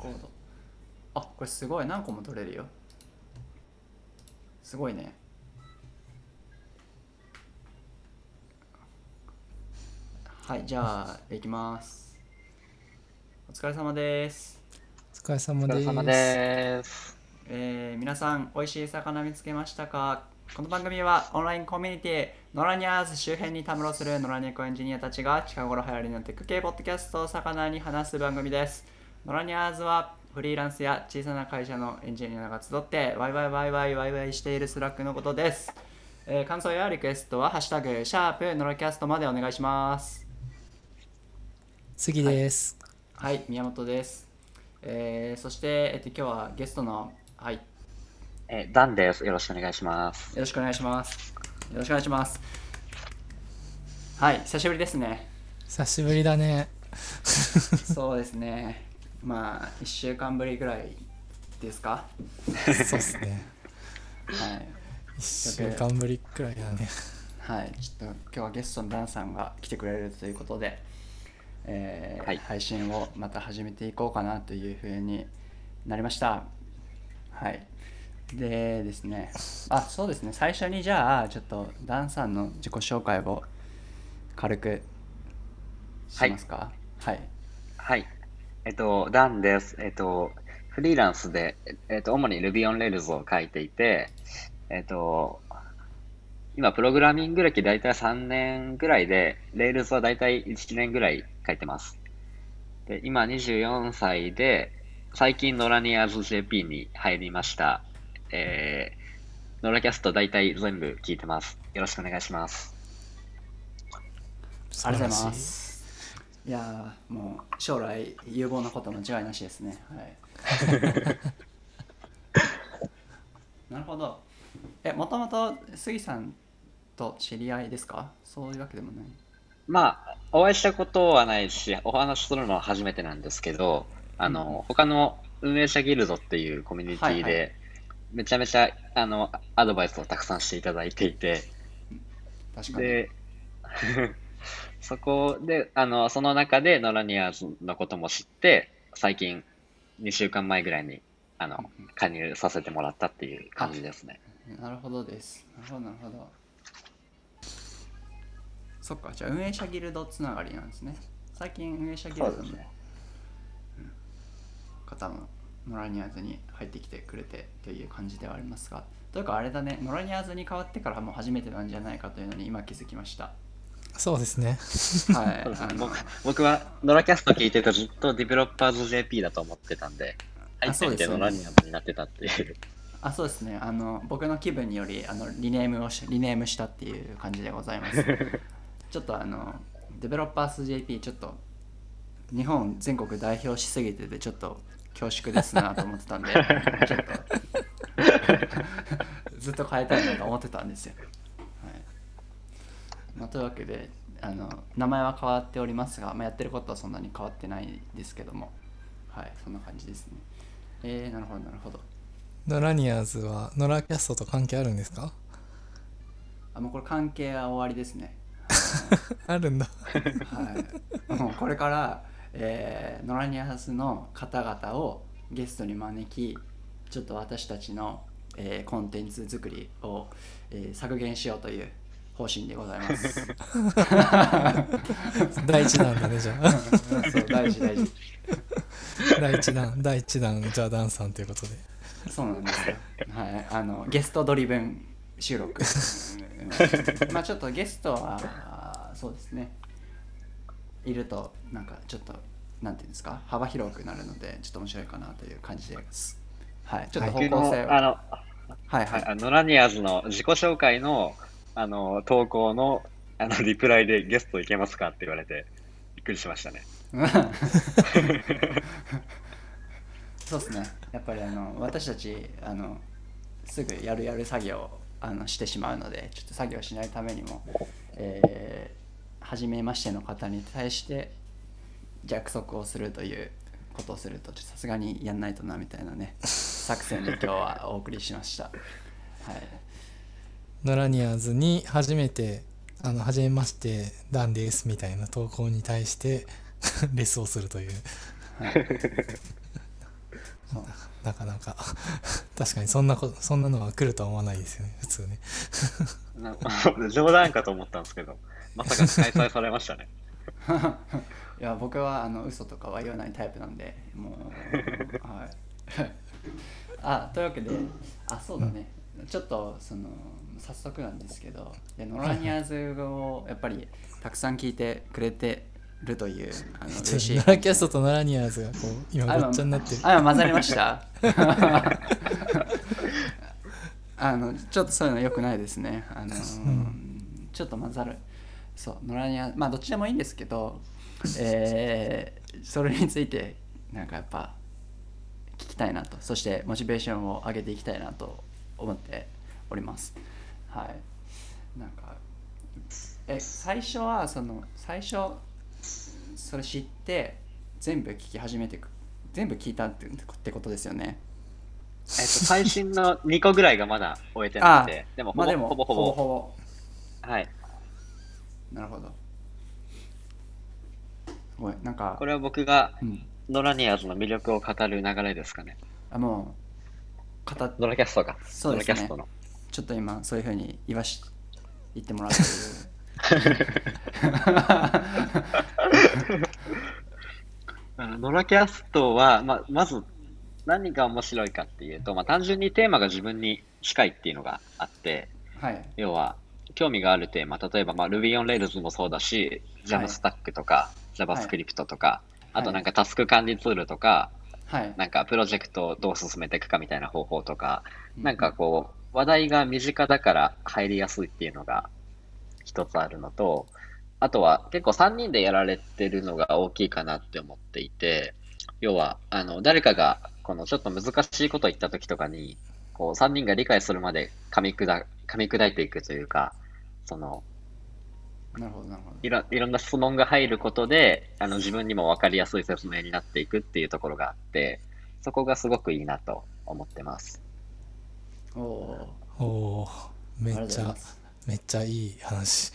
コード。あこれすごい。何個も取れるよ。すごいね。はいじゃあいきます。お疲れ様です。お疲れ様です。お疲れ様です。えー皆さん美味しい魚見つけましたか？この番組はオンラインコミュニティノラニャーズ周辺にたむろするノラニコエンジニアたちが近頃流行りのテック系ポッドキャストを魚に話す番組ですノラニャーズはフリーランスや小さな会社のエンジニアが集ってワイワイワイワイワイワイしている Slack のことです、えー感想やリクエストはハッシュタグシャープノラキャストまでお願いします。次です。はい。宮本です、えーそして、えっと、今日はゲストのはい。よえーダンです。よろしくお願いします。ろしくお願いします。よろしくお願いします。はい久しぶりですね。久しぶりだね。そうですねまあ1週間ぶりぐらいですか？そうっすね。はい一週間ぶりくらいだね。はい、ちょっと今日はゲストのダンさんが来てくれるということで、えーはい配信をまた始めていこうかなというふうになりました。はい。でですね、あ、そうですね、最初にじゃあ、ちょっとダンさんの自己紹介を軽くしますか？はい。はい。えっと、ダンです。えっと、フリーランスで、えっと、主に Ruby on Rails を書いていて、えっと、今、プログラミング歴大体3年ぐらいで、Rails は大体1年ぐらい書いてます。で、今24歳で、最近ノラニアーズ JP に入りました。えー、ノラキャスト大体全部聞いてます。よろしくお願いします。ありがとうございます。いやーもう将来有望なこと間違いなしですね。はい。なるほど。え、もともと杉さんと知り合いですか？そういうわけでもない。まあ、お会いしたことはないし、お話しするのは初めてなんですけど、あの、他の運営者ギルドっていうコミュニティはいはで、めちゃめちゃ、あの、アドバイスをたくさんしていただいていて、確かに。で、そこで、あの、その中でノラニアーズのことも知って、最近、2週間前ぐらいに、あの、加入させてもらったっていう感じですね。なるほどです。なるほど、なるほど。そっか、じゃあ運営者ギルドつながりなんですね。最近運営者ギルドのね方もノラニアーズに入ってきてくれてという感じではありますが、というかあれだね、ノラニアーズに変わってからもう初めてなんじゃないかというのに今気づきました。そうですね。はい。あの僕 僕はノラキャスト聞いてるとずっとディベロッパーズ JP だと思ってたんで、入ってみてそうですよねノラニアーズになってたっていう。あそうですねあの僕の気分によりあのリネームをしリネームしたっていう感じでございます ちょっとあのデベロッパース JP ちょっと日本全国代表しすぎててちょっと恐縮ですなと思ってたんでちょっと ずっと変えたいなと思ってたんですよ、はいまあ、というわけであの名前は変わっておりますが、まあ、やってることはそんなに変わってないですけどもはいそんな感じですねえー、なるほどなるほどノラニアーズはノラキャストと関係あるんですか？あもうこれ関係は終わりですね。あるんだ。はい。もうこれから、えー、ノラニアスの方々をゲストに招き、ちょっと私たちの、えーコンテンツ作りを、えー削減しようという方針でございます。第一弾だね、じゃあ。そう大事大事。第一弾、第一弾、じゃあダンさんということで。そうなんですよ。はい。あのゲストドリブン収録。う んまあちょっとゲストはそうですね。いるとなんかちょっとなんていうんですか？幅広くなるのでちょっと面白いかなという感じです。はい。ちょっと方僕向性を。のあの、はいははいい。あのノラニアーズの自己紹介のあの投稿のあのリプライでゲストいけますかって言われてびっくりしましたね。そうですね。やっぱりあの私たちあのすぐやるやる作業をあのしてしまうので、ちょっと作業しないためにも、えー初めましての方に対して約束をするということをすると、ちょっとさすがにやんないとなみたいなね作戦で今日はお送りしました。はい。ノラニアーズに初めて、あの、初めまして、ダンですみたいな投稿に対して、レスをするという。そ うなかなか 確かにそんなこそんなのは来るとは思わないですよね普通ねな冗談かと思ったんですけど、まさか開催されましたね。いや僕はあの嘘とかは言わないタイプなんでもうはいあというわけであそうだね、ちょっとその早速なんですけどでノラニアーズをやっぱりたくさん聞いてくれてるというあの 嬉しい。ノラキャストとノラニアーズがこう今あごっちゃになって。るあ今混ざりました。あのちょっとそういうのよくないですね。あの、ちょっと混ざる。そうノラニアまあどっちでもいいんですけどえーそれについてなんかやっぱ聞きたいなと。そしてモチベーションを上げていきたいなと思っておりますはいなんかえ最初はその最初それ知って全部聞き始めてく全部聞いたってってことですよねえっと、最新の2個ぐらいがまだ終えてなくて、でもほぼ、まあでもほぼほぼほぼほはい。ぼなるほどすごいなんかこれは僕がうん、ノラニアーズの魅力を語る流れですかね。あもう語っノラキャストか。そうですねノラキャストの。ちょっと今そういうふうに言わし言ってもらってるノラキャストは、ままず何が面白いかっていうと、まあ、単純にテーマが自分に近いっていうのがあって、はい。要は興味があるテーマ、例えば、まあ、Ruby on Rails もそうだし、Jamstack とか、JavaScript とか、あとなんかタスク管理ツールとか、はい。なんかプロジェクトをどう進めていくかみたいな方法とか、なんかこう、話題が身近だから入りやすいっていうのが一つあるのと、あとは結構3人でやられてるのが大きいかなって思っていて、要は、あの、誰かがこのちょっと難しいことを言った時とかに、こう3人が理解するまで噛み砕噛み砕いていくというか、その、なるほどなるほどいろいろんな質問が入ることで、あの自分にも分かりやすい説明になっていくっていうところがあって、そこがすごくいいなと思ってます。おおめっちゃめっちゃいい話。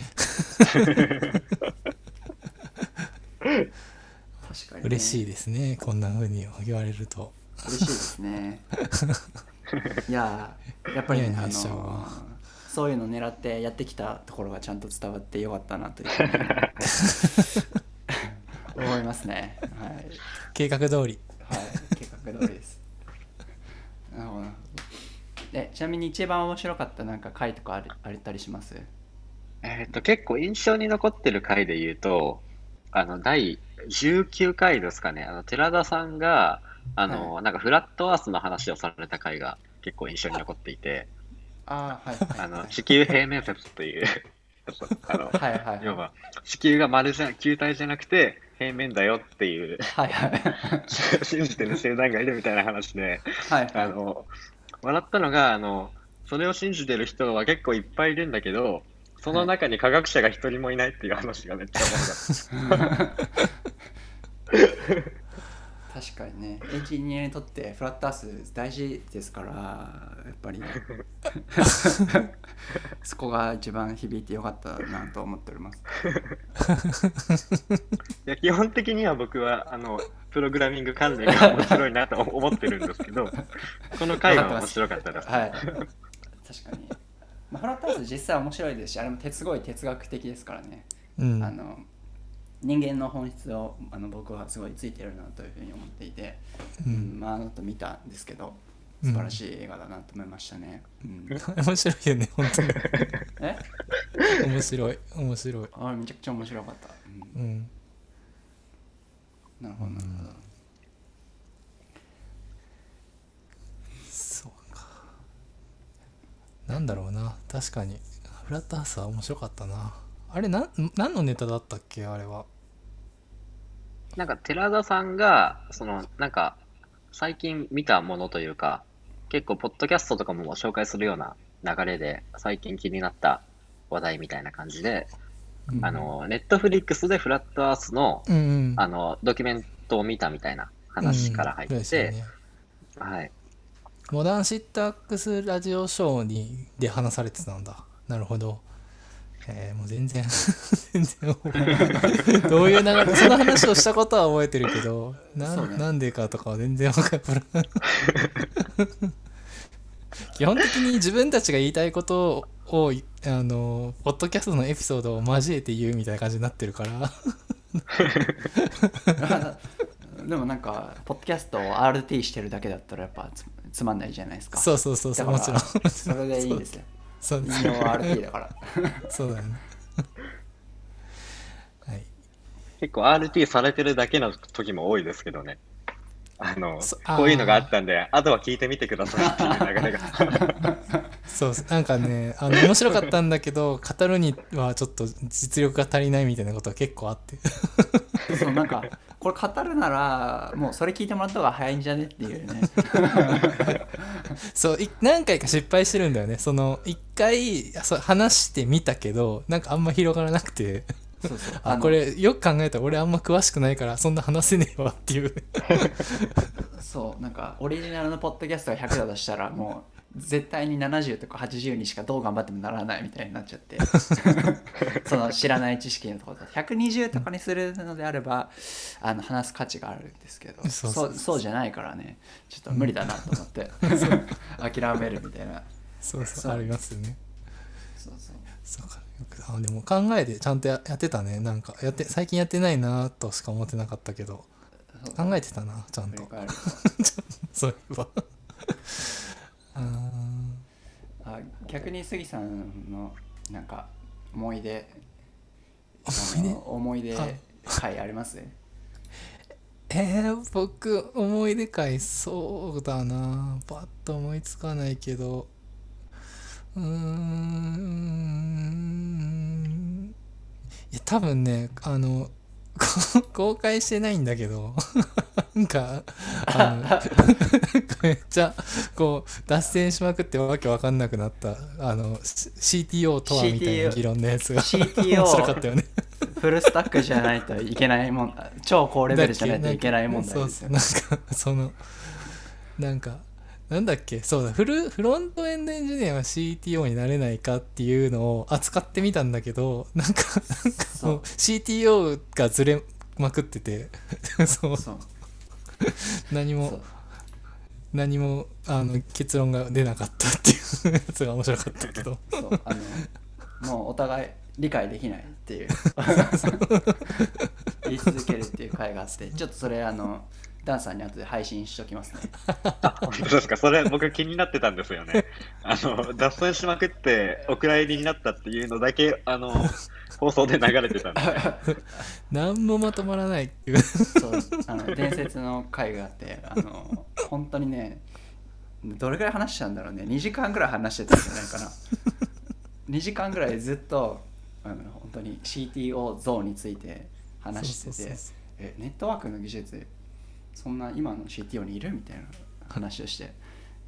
確かに、ね、嬉しいですねこんな風に言われると。嬉しいですね。いややっぱりねあのわそういうの狙ってやってきたところがちゃんと伝わってよかったなという 思いますね。はい。計画通り。はい、計画通りです。なるほど。え、ちなみに一番面白かったなんか回とかあるあったりします？えっと、結構印象に残ってる回で言うと、あの、第19回ですかね、あの、寺田さんが、あの、なんかフラットアースの話をされた回が結構印象に残っていて、ああ、はい。はい、あの、地球平面説という、あの、はいはい要は、地球が丸じゃ、球体じゃなくて平面だよっていう、はいはい。信じてる集団がいるみたいな話で、はい。あの、笑ったのが、あの、それを信じてる人は結構いっぱいいるんだけど、その中に科学者が一人もいないっていう話がめっちゃ面白かった。確かにね、エンジニアにとってフラットアース大事ですから、やっぱり そこが一番響いてよかったなと思っております。いや基本的には僕はあのプログラミング関連が面白いなと思ってるんですけど、この回は面白かったです。はい。確かに。まあ、フラットアース実際面白いですし、あれもてすごい哲学的ですからね。うんあの人間の本質をあの僕はすごいついてるなというふうに思っていて、ううん。んまあ、あの後見たんですけど素晴らしい映画だなと思いましたね。うん。面白いよね本当に。え？面白い面白い。あれめちゃくちゃ面白かった。うん。うん。なるほどなるほど。そうか。なんだろうな。確かに。フラットハウスは面白かったな。あれなん何のネタだったっけ？あれはなんか寺田さんが、そのなんか最近見たものというか、結構ポッドキャストとかも紹介するような流れで、最近気になった話題みたいな感じで、うん。あの、ネットフリックスでフラットアースの、うんうん。あの、ドキュメントを見たみたいな話から入うんって、そうですよねはい。モダンシッタックスラジオショーにで話されてたんだ。なるほどえーもう全然 全然 どういう流れその話をしたことは覚えてるけどな,、ね。なんでかとかは全然分からん。基本的に自分たちが言いたいことをあのポッドキャストのエピソードを交えて言うみたいな感じになってるから。でもなんかポッドキャストを RT してるだけだったらやっぱつつまんないじゃないですか。そうそうそうそうもちろん。それでいいんですよそう引用 RT だから。そうだよね。はい。結構 RT されてるだけの時も多いですけどね。あのそ、こういうのがあったんで、あとは聞いてみてくださいっていう流れが。そうなんかねあの面白かったんだけど語るにはちょっと実力が足りないみたいなことは結構あって。そうなんかこれ語るならもうそれ聞いてもらった方が早いんじゃねっていうね。そうい何回か失敗してるんだよね。その一回そう話してみたけどなんかあんま広がらなくて。そうそう。の あこれよく考えたら俺あんま詳しくないからそんな話せねえわっていう。そうなんかオリジナルのポッドキャストが100だとしたらもう絶対に70とか80にしかどう頑張ってもならないみたいになっちゃって。その知らない知識のところ。だと120とかにするのであればあの話す価値があるんですけど。そうそうじゃないからね。ちょっと無理だなと思って。諦めるみたいな。そうそうありますよね。そうそう。そうかあでも考えてちゃんとややってたね。なんかやって最近やってないなとしか思ってなかったけど。考えてたなちゃん と。そういえば。あ ーあ逆に杉さんのなんか思い出思い出？あの思いあります？えー、僕思い出会そうだな。パッと思いつかないけど。うーん。いや多分ねあのこ 公開してないんだけど。なんかあの めっちゃこう脱線しまくってわけわかんなくなった。あの CTO とはみたいな議論のやつが。CTO 面白かったよね。フルスタックじゃないといけないもん超高レベルじゃないといけない問題ですよね。なんかそのなんかなんだっけ？そうだ。フルフロントエンドエンジニアは CTO になれないかっていうのを扱ってみたんだけどなんかなんかそうもう CTO がずれまくってて。そう。そう。何も何もあの結論が出なかったっていうやつが面白かったけど。そう。あのもうお互い理解できないっていう。言い続けるっていう回があってちょっとそれあのダンさんに後で配信しときますね。本当ですか。それ僕気になってたんですよね。あの、脱線しまくってお蔵入りになったっていうのだけ、あの、放送で流れてたんで。何もまとまらないっていう。そうあの伝説の回があってあの本当にねどれぐらい話したんだろうね。2時間ぐらい話してたんじゃないかな。2時間ぐらいずっとあの本当に CTO 像について話しててそうそうそう。えネットワークの技術そんな今の CTO にいる？みたいな話をして。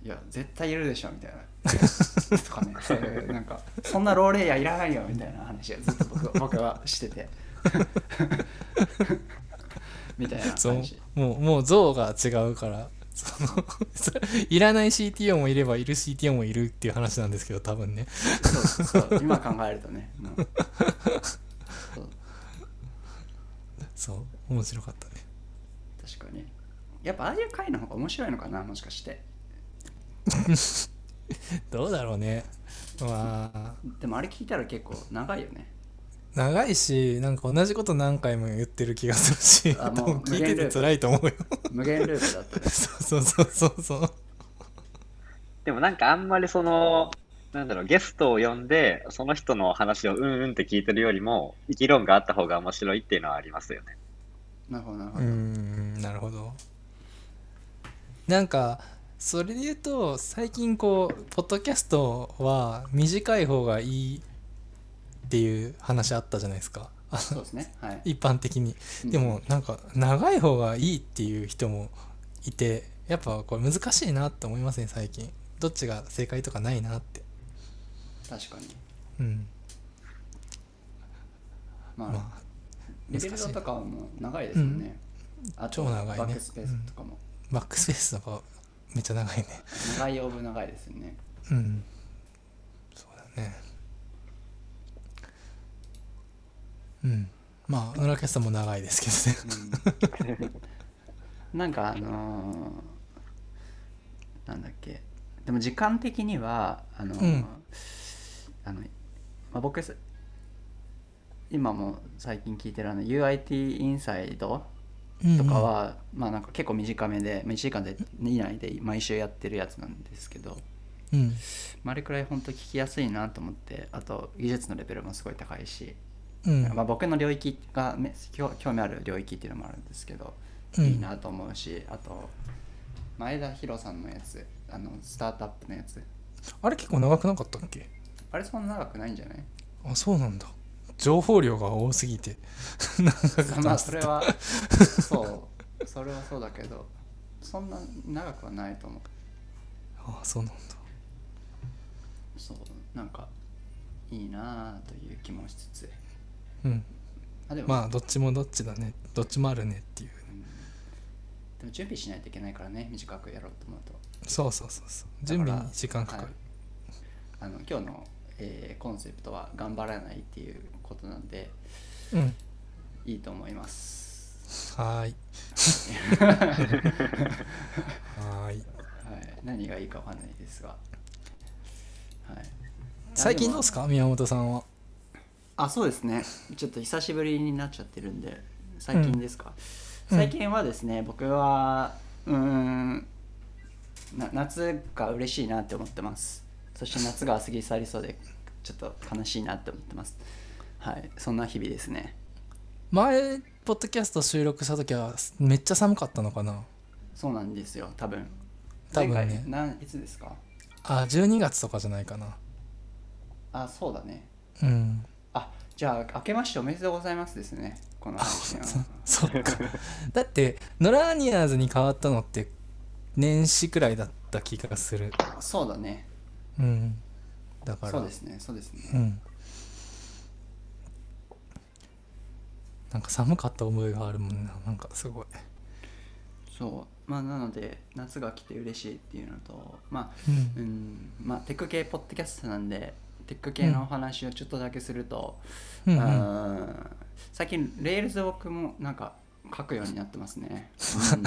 いや絶対いるでしょみたいな。とかね。そういうなんかそんなローレイヤーいらないよみたいな話をずっと僕 僕はしてて。みたいな感じもうもう像が違うからそのそいらない CTO もいればいる CTO もいるっていう話なんですけど多分ね。そうそう今考えるとね。もうそう。そう面白かったやっぱああいう回の方が面白いのかなもしかして。どうだろうね。まあ。でもあれ聞いたら結構長いよね。長いしなんか同じこと何回も言ってる気がするし。あ多もう分聞いてて辛いと思うよ。無限ループだったね。そうそうそうそう。そうでもなんかあんまりその、なんだろう、ゲストを呼んで、その人の話をうんうんって聞いてるよりも、議論があった方が面白いっていうのはありますよね。なるほどなるほど、んなるほどなんかそれで言うと最近こうポッドキャストは短い方がいいっていう話あったじゃないですか。あそうですね。はい。一般的に。うん。でもなんか長い方がいいっていう人もいてやっぱこれ難しいなって思いますね最近。どっちが正解とかないなって。確かに。うん。まあ、まあリビルドとかも長いですよね、あと超長いね。バックスペースとかも、バックスペースとかめっちゃ長いね。長いオブ長いですよね。うん。そうだね。うん。まあ野良キャスターも長いですけどね。なんかあのーなんだっけ。でも時間的にはあのーうん。あの、まあ、僕す今も最近聞いてるあの UIT インサイドうんとかは、まあなんか結構短めでまあ1時間で以内で毎週やってるやつなんですけど、うん。まあ、あれくらい本当聞きやすいなと思ってあと技術のレベルもすごい高いし、うん。まあ、僕の領域がめ興興味ある領域っていうのもあるんですけど、うん。いいなと思うしあと前田博さんのやつあのスタートアップのやつ。あれ結構長くなかったっけ？あれそんな長くないんじゃない？あそうなんだ情報量が多すぎて。まあそれはそう。それはそうだけどそんな長くはないと思う。あそうなんだ。そうなんかいいなあという気もしつつ。うん。あでも、まあどっちもどっちだね。どっちもあるねっていう。でも準備しないといけないからね短くやろうと思うと。そうそうそうそう。準備に時間かかる、はいあの今日の、えーコンセプトは頑張らないっていうことなんでうん。いいと思います。はーい。はーい。はい。何がいいかわかんないですが。はい。最近どうですか？宮本さんは。あそうですね。ちょっと久しぶりになっちゃってるんで最近ですか、うん。最近はですね僕はうーんな夏が嬉しいなって思ってますそして夏が過ぎ去りそうでちょっと悲しいなって思ってます。はい。そんな日々ですね。前ポッドキャスト収録した時はめっちゃ寒かったのかな？そうなんですよ。多分。多分ね。いつですか？あ12月とかじゃないかな。あそうだね。うん。あじゃあ明けましておめでとうございますですね。このそっか。だってノラーニアーズに変わったのって年始くらいだった気がする。そうだねうん。だから。そうですねそうですね。うん。なんか寒かった思いがあるもんな。なんかすごい。そう。まあなので夏が来て嬉しいっていうのとまあうん。うん。まあテック系ポッドキャストなんでテック系のお話をちょっとだけすると、うん。最近 Rails 僕もなんか書くようになってますね、そ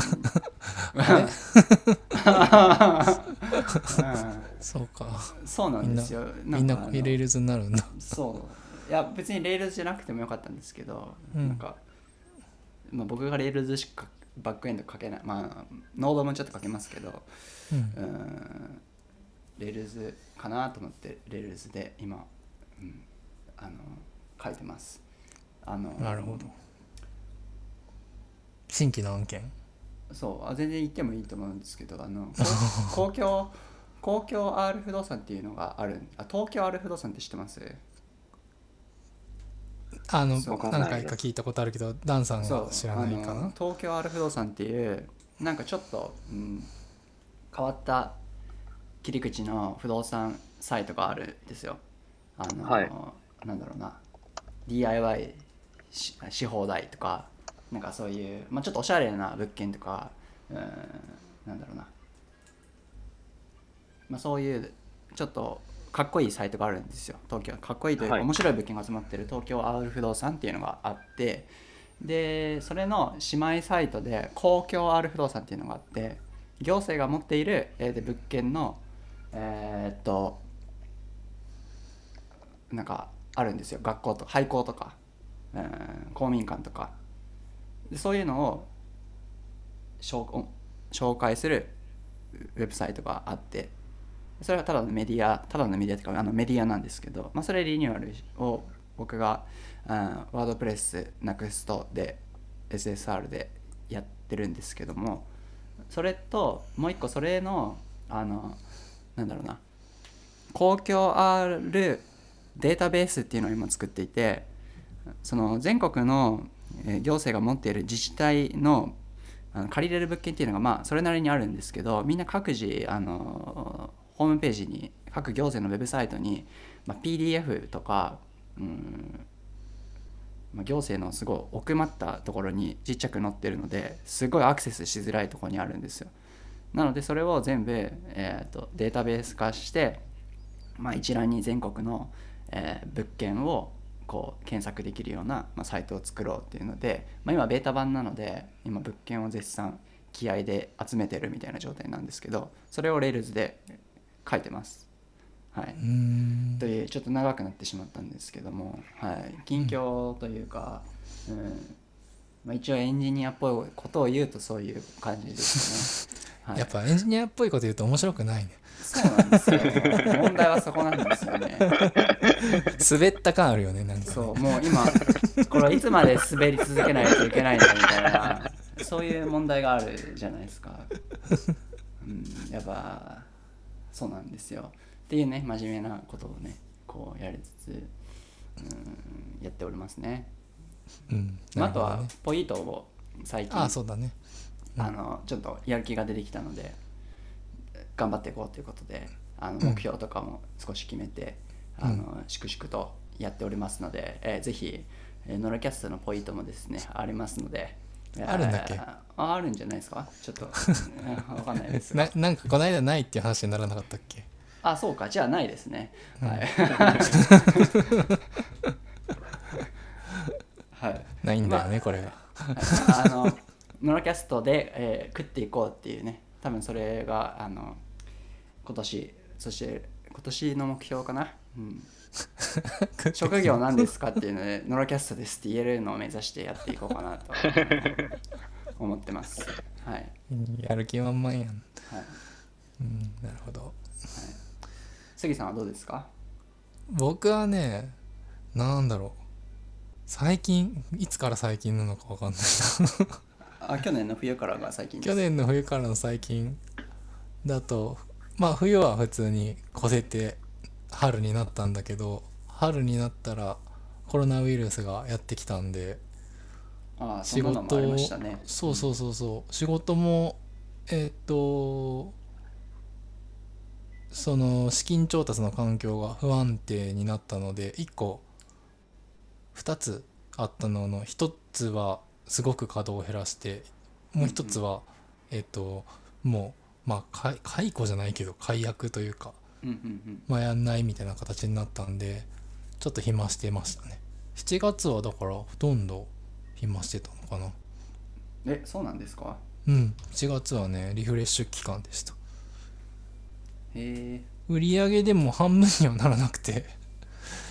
う。かうん。そうなんですよ。みんなかあの Rails になるんだ。そう。いや別に Rails じゃなくてもよかったんですけど、うん。なんか、まあ、僕が Rails しかバックエンド書けないまあ Node もちょっと書けますけどうん。うん Rails かなと思って Rails で今、うん、あの書いてます。あのなるほど新規の案件？そうあ全然言ってもいいと思うんですけどあのこ 公共公共 R 不動産っていうのがあるあ東京 R 不動産って知ってます？あのそう。何回か聞いたことあるけどダンさんは知らないかな？東京 R 不動産っていうなんかちょっと、うん、変わった切り口の不動産サイトがあるんですよ。あの、はい。なんだろうな。DIY しし放題とかなんかそういう、まあ、ちょっとおしゃれな物件とかうんなんだろうな、まあ、そういうちょっとかっこいいサイトがあるんですよ。東京。かっこいいというか、はい。面白い物件が集まってる東京 R 不動産っていうのがあってでそれの姉妹サイトで公共 R 不動産っていうのがあって行政が持っている、えーで物件のえーっとなんかあるんですよ。学校と廃校とか、うん公民館とかでそういうのを紹介するウェブサイトがあってそれはただのメディアただのメディアというかあのメディアなんですけど、まあ、それリニューアルを僕が、うん、ワードプレス NEXT で SSR でやってるんですけどもそれともう一個それのあのなんだろうな公共 R データベースっていうのを今作っていてその全国の行政が持っている自治体のあの借りれる物件っていうのがまあそれなりにあるんですけどみんな各自あのホームページに各行政のウェブサイトに、まあ、PDF とかうん、まあ、行政のすごい奥まったところにちっちゃく載ってるのですごいアクセスしづらいところにあるんですよ。なのでそれを全部、えー、とデータベース化して、まあ、一覧に全国の、えー物件をこう検索できるような、まあ、サイトを作ろうっていうので、まあ、今ベータ版なので今物件を絶賛気合で集めてるみたいな状態なんですけどそれを Rails で書いてます。はい、うーん。というちょっと長くなってしまったんですけども、はい、近況というか、うん。まあ、一応エンジニアっぽいことを言うとそういう感じですね。はい、やっぱエンジニアっぽいこと言うと面白くないね。そうなんですよ。問題はそこなんですよね。滑った感あるよねなんかねそうもう今これはいつまで滑り続けないといけないんだみたいなそういう問題があるじゃないですか。うん、やっぱそうなんですよ。っていうね真面目なことをねこうやりつつ、うん、やっておりますね。うんまあ、あとはポイートを最近あそうだねうんあのちょっとやる気が出てきたので頑張っていこうということであのうん目標とかも少し決めて、あの粛々とやっておりますので、えーぜひ、えーノラキャストのポイントもですねありますのでえーあるんだっけ？ああるんじゃないですか？ちょっとうん わかんないです。がななんかこの間ないっていう話にならなかったっけ？あそうか。じゃあないですね、はい。はい。ないんだよね、まあこれがあのノラキャストで、えー食っていこうっていうね多分それがあの今年そして今年の目標かな、うん、職業何ですかっていうのでノラキャストですって言えるのを目指してやっていこうかなと思ってます。はい、やる気満々やん。はい、うんなるほど。杉さんはどうですか？僕はねなんだろう。最近いつから最近なのか分かんないな。あ去年の冬からが最近です。去年の冬からの最近だとまあ冬は普通に越せて春になったんだけど春になったらコロナウイルスがやってきたんであそ仕事ましたね。そうそうそうそう。仕事もえっ、とその資金調達の環境が不安定になったので1個2つあったのの1つはすごく稼働を減らしてもう1つは、えっ、ともうまあか解雇じゃないけど解約というかまあやんないみたいな形になったんでちょっと暇してましたね。7月はだからほとんど暇してたのかな。えそうなんですか？うん。7月はねリフレッシュ期間でした。へえ、売り上げでも半分にはならなくて、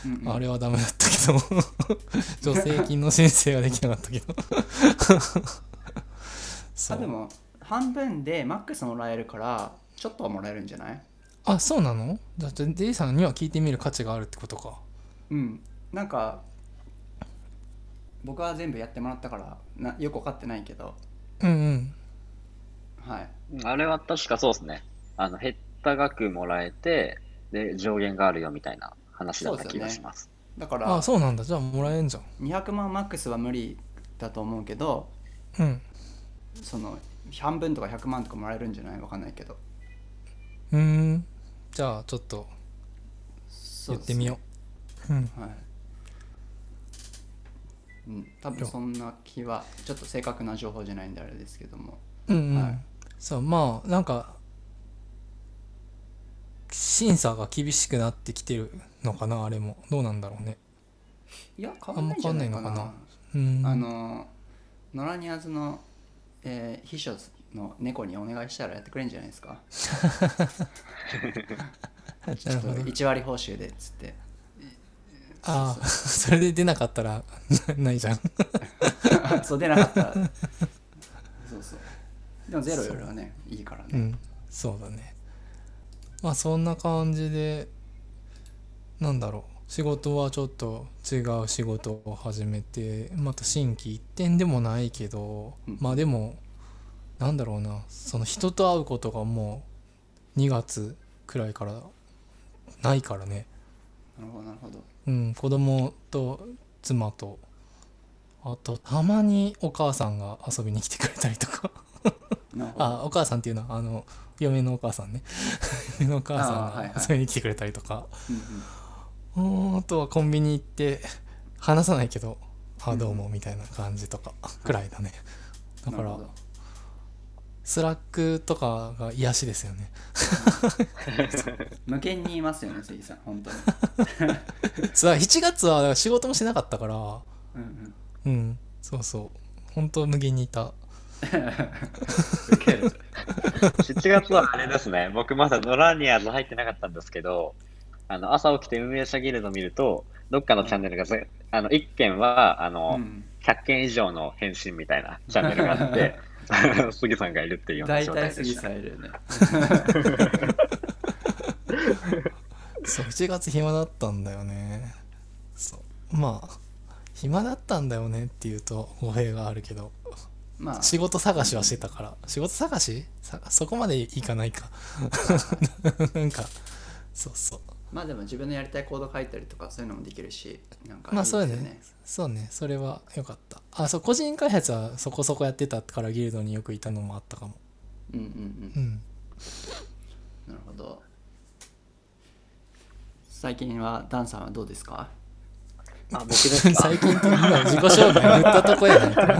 うんうん。あれはダメだったけど。助成金の申請はできなかったけど。あでも半分でマックスもらえるからちょっとはもらえるんじゃない？あそうなの？だって D さんには聞いてみる価値があるってことか。うん。なんか僕は全部やってもらったからなよく分かってないけど。うんうん。はい。あれは確かそうですね。あの、減った額もらえて、で、上限があるよみたいな話だった気がします。だからあそうなんだ。じゃあもらえんじゃん。200万マックスは無理だと思うけどうん。その半分とか100万とかもらえるんじゃない？わかんないけどうーん。じゃあちょっと言ってみよう。うん。はい。うん。多分そんな気はちょっと正確な情報じゃないんであれですけども。うんうん、はい。そうまあなんか審査が厳しくなってきてるのかなあれも。どうなんだろうね。いや変わんないんじゃないかな。あんま変わんないのかうん。あのノラニアズの、えー秘書の猫にお願いしたらやってくれるんじゃないですか？ちょっとなるほど1割報酬でっつって。ああそれで出なかったら ないじゃん。そう出なかったら。そうそう。でもゼロよりはねいいからね、うん。そうだね。まあそんな感じでなんだろう。仕事はちょっと違う仕事を始めてまた新規一点でもないけど、うん。まあでもなんだろうな。その人と会うことがもう2月くらいからないからね。なるほどなるほど。うん子供と妻と。あとたまにお母さんが遊びに来てくれたりとか。あお母さんっていうのはあの嫁のお母さんね。嫁のお母さんが遊びに来てくれたりとか、うんうん。うーんあとはコンビニ行って話さないけど「あどうも」みたいな感じとかくらいだね。だから Slack とかが癒しですよね。無限にいますよね杉さん本当に。さあ7月は仕事もしなかったから。うんうん。うん。そうそう。本当無限にいた。ウケる。7月はあれですね、僕まだノラニアーズ入ってなかったんですけど、あの朝起きて運営者ギルド見ると、どっかのチャンネルがぜ、あの1件はあの、うん。100件以上の返信みたいなチャンネルがあって、杉さんがいるっていうような大状態体杉でした。さんいるよね。そう7月暇だったんだよね。そう。まあ暇だったんだよねっていうと語弊があるけど。まあ。仕事探しはしてたから。仕事探し？さそこまでいかないか。なんかそうそう。まあでも自分のやりたいコード書いたりとかそういうのもできるしなんかいいまあですよそうねそうねそれは良かった。あそう個人開発はそこそこやってたからギルドによくいたのもあったかも。うんうんうん。うん。なるほど。最近はダンさんはどうですか？あ、僕ですか？最近って今自己紹介言ったとこやな。いか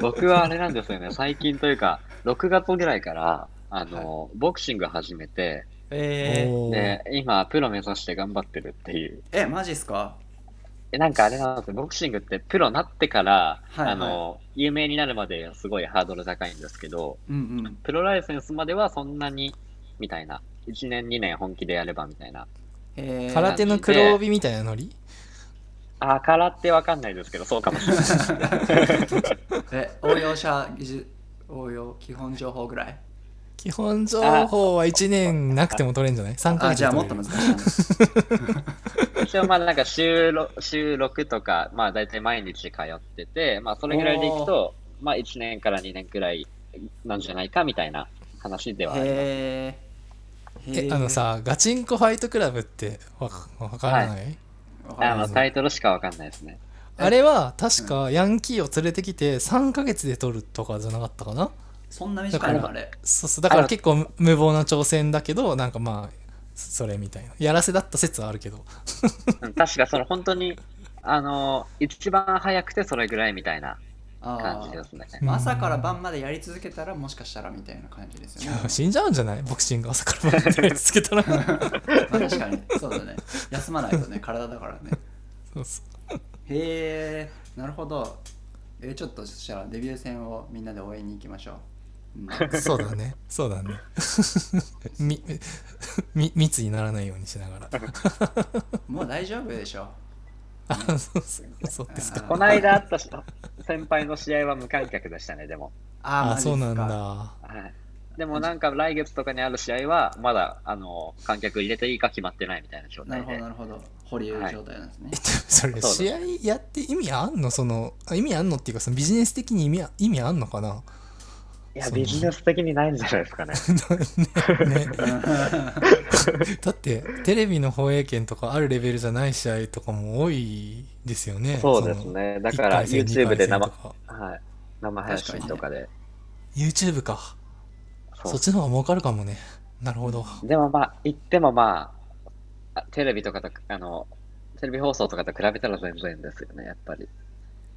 僕はあれなんですよね、最近というか、6月ぐらいから、あの、ボクシング始めて、えー、で、今、プロ目指して頑張ってるっていう。えマジっすか？えなんかあれなんですよ、ボクシングってプロになってから、はいはいあの、有名になるまですごいハードル高いんですけど、うんうんプロライセンスまではそんなに、みたいな。1年、2年本気でやればみたいな。えー、空手の黒帯みたいなノリ？あ、空ってわかんないですけど、そうかもしれない。え応用者技術応用基本情報ぐらい？基本情報は1年なくても取れんじゃない ?3 ヶあじゃあもっと難しい。な 一応まあなんか週 6, 週6とか、まあ大体毎日通ってて、まあそれぐらいでいくと、まあ1年から2年くらいなんじゃないかみたいな話ではあります。へええあのさガチンコファイトクラブってわわからない、あのタイトルしかわかんないですね。あれは確かヤンキーを連れてきて3ヶ月で取るとかじゃなかったかな？そんな短いの？あれ。そうそうだから結構無無謀な挑戦だけどなんかまあそれみたいな。やらせだった説はあるけど。うん確かその本当に、あの、一番早くてそれぐらいみたいなあ感じーですね。まあ朝から晩までやり続けたらもしかしたらみたいな感じですよね。死んじゃうんじゃない？ボクシング朝から晩までやり続けたら。まあ確かに。そうだね。休まないとね 体だからね。そうそう。へえなるほど。えちょっとそしたらデビュー戦をみんなで応援に行きましょう、うんそうだね。そうだね。みみ密にならないようにしながら。もう大丈夫でしょ。あそうそうそうですか。この間あったし先輩の試合は無観客でしたね、でも。ああそうなんだ。はい。でもなんか来月とかにある試合は、まだ、あの、観客入れていいか決まってないみたいな状なるほど態で。なるほど。保留状態なんですね、それそう試合やって意味あんの？そのあ意味あんのっていうかそのビジネス的に意味あ意味あんのかな？いや、ビジネス的にないんじゃないですかね。ね。だってテレビの放映権とかあるレベルじゃない試合とかも多いですよね。そうですね。だから、YouTube で生はい、生配信とかで。YouTube か。そっちの方が儲かるかもね。なるほど。でもまあ、言ってもまあ、あテレビとかと、あの、テレビ放送とかと比べたら全然ですよね、やっぱり。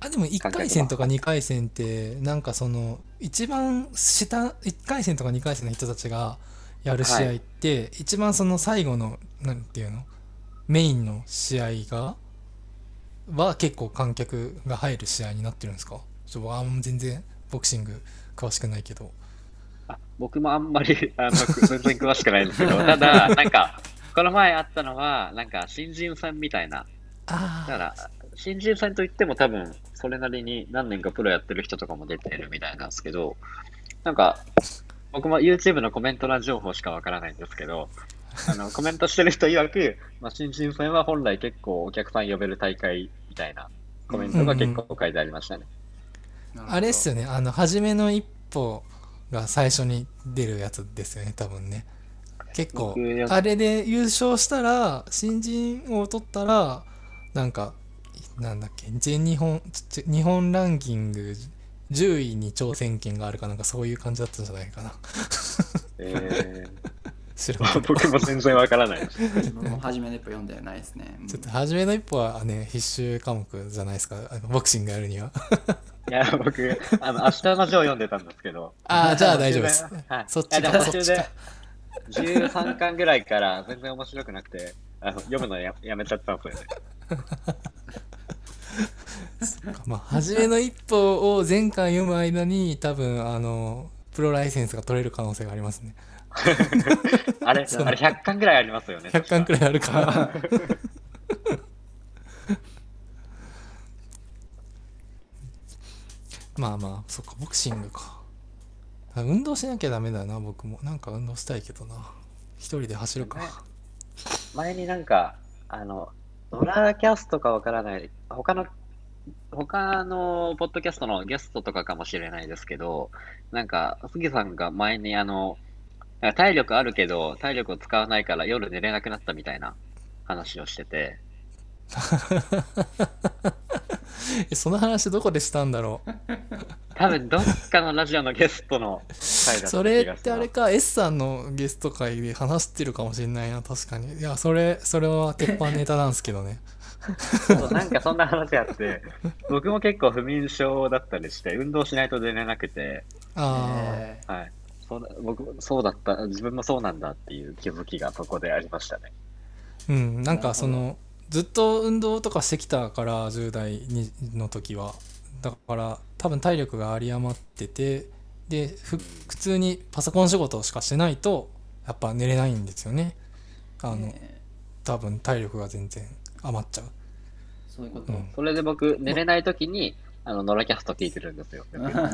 あでも1回戦とか2回戦ってなんかその一番下1回戦とか2回戦の人たちがやる試合って、一番その最後のなんていうの？メインの試合がは結構観客が入る試合になってるんですか？ちょっとあ全然ボクシング詳しくないけど。あ僕もあんまりあの全然詳しくないんですけど、ただ、なんか、この前あったのは、なんか新人戦みたいな。あだから、新人戦といっても多分、それなりに何年かプロやってる人とかも出てるみたいなんですけど、なんか、僕も YouTube のコメント欄情報しかわからないんですけど、あのコメントしてる人曰く、まあ、新人戦は本来結構お客さん呼べる大会みたいなコメントが結構書いてありましたね。あれっすよよね。あの初めの一歩が最初に出るやつですよね多分ね。結構僕あれで優勝したら新人を取ったらなんかなんだっけ？全日本ち日本ランキング10位に挑戦権があるかなんかそういう感じだったんじゃないかな。え 知らんけー、ど僕も全然わからない。です。自分も初めの一歩読んでないですね、うん。ちょっと初めの一歩はね必修科目じゃないですか？あのボクシングやるには。いや、僕、あの、明日のジョー読んでたんですけど。ああ じゃあ大丈夫です。はい。そっちかそっちか。も途中で、13巻ぐらいから全然面白くなくて、あの読むのややめちゃったんですよね。まあ初めの一歩を前回読む間に多分あのプロライセンスが取れる可能性がありますね。あれ、あれそう100巻ぐらいありますよね。100巻くらい。あるから。まあまあそっかボクシングか。あ運動しなきゃダメだな僕も。なんか運動したいけどな。一人で走るか、ね。前になんか、あの、ドラキャストかわからない、他の、他のポッドキャストのゲストとかかもしれないですけど、なんか、杉さんが前にあの、体力あるけど、体力を使わないから夜寝れなくなったみたいな話をしてて、その話どこでしたんだろう？多分どっかのラジオのゲストの回だそれって。あれか S さんのゲスト会で話してるかもしれないな確かにいやそれそれは鉄板ネタなんですけどねそうなんかそんな話あって、僕も結構不眠症だったりして、運動しないと寝れなくて、あえはい。そ僕もそうだった、自分もそうなんだっていう気づきがそこでありましたね。あうんなんかそのずっと運動とかしてきたから10代にの時は。だから多分体力が有り余っててでふ普通にパソコン仕事しかしてないとやっぱ寝れないんですよね。あのえ多分体力が全然余っちゃう。そういうこと、うん。それで僕、寝れない時に、あの、ノラキャスト聞いてるんですよ。寝れな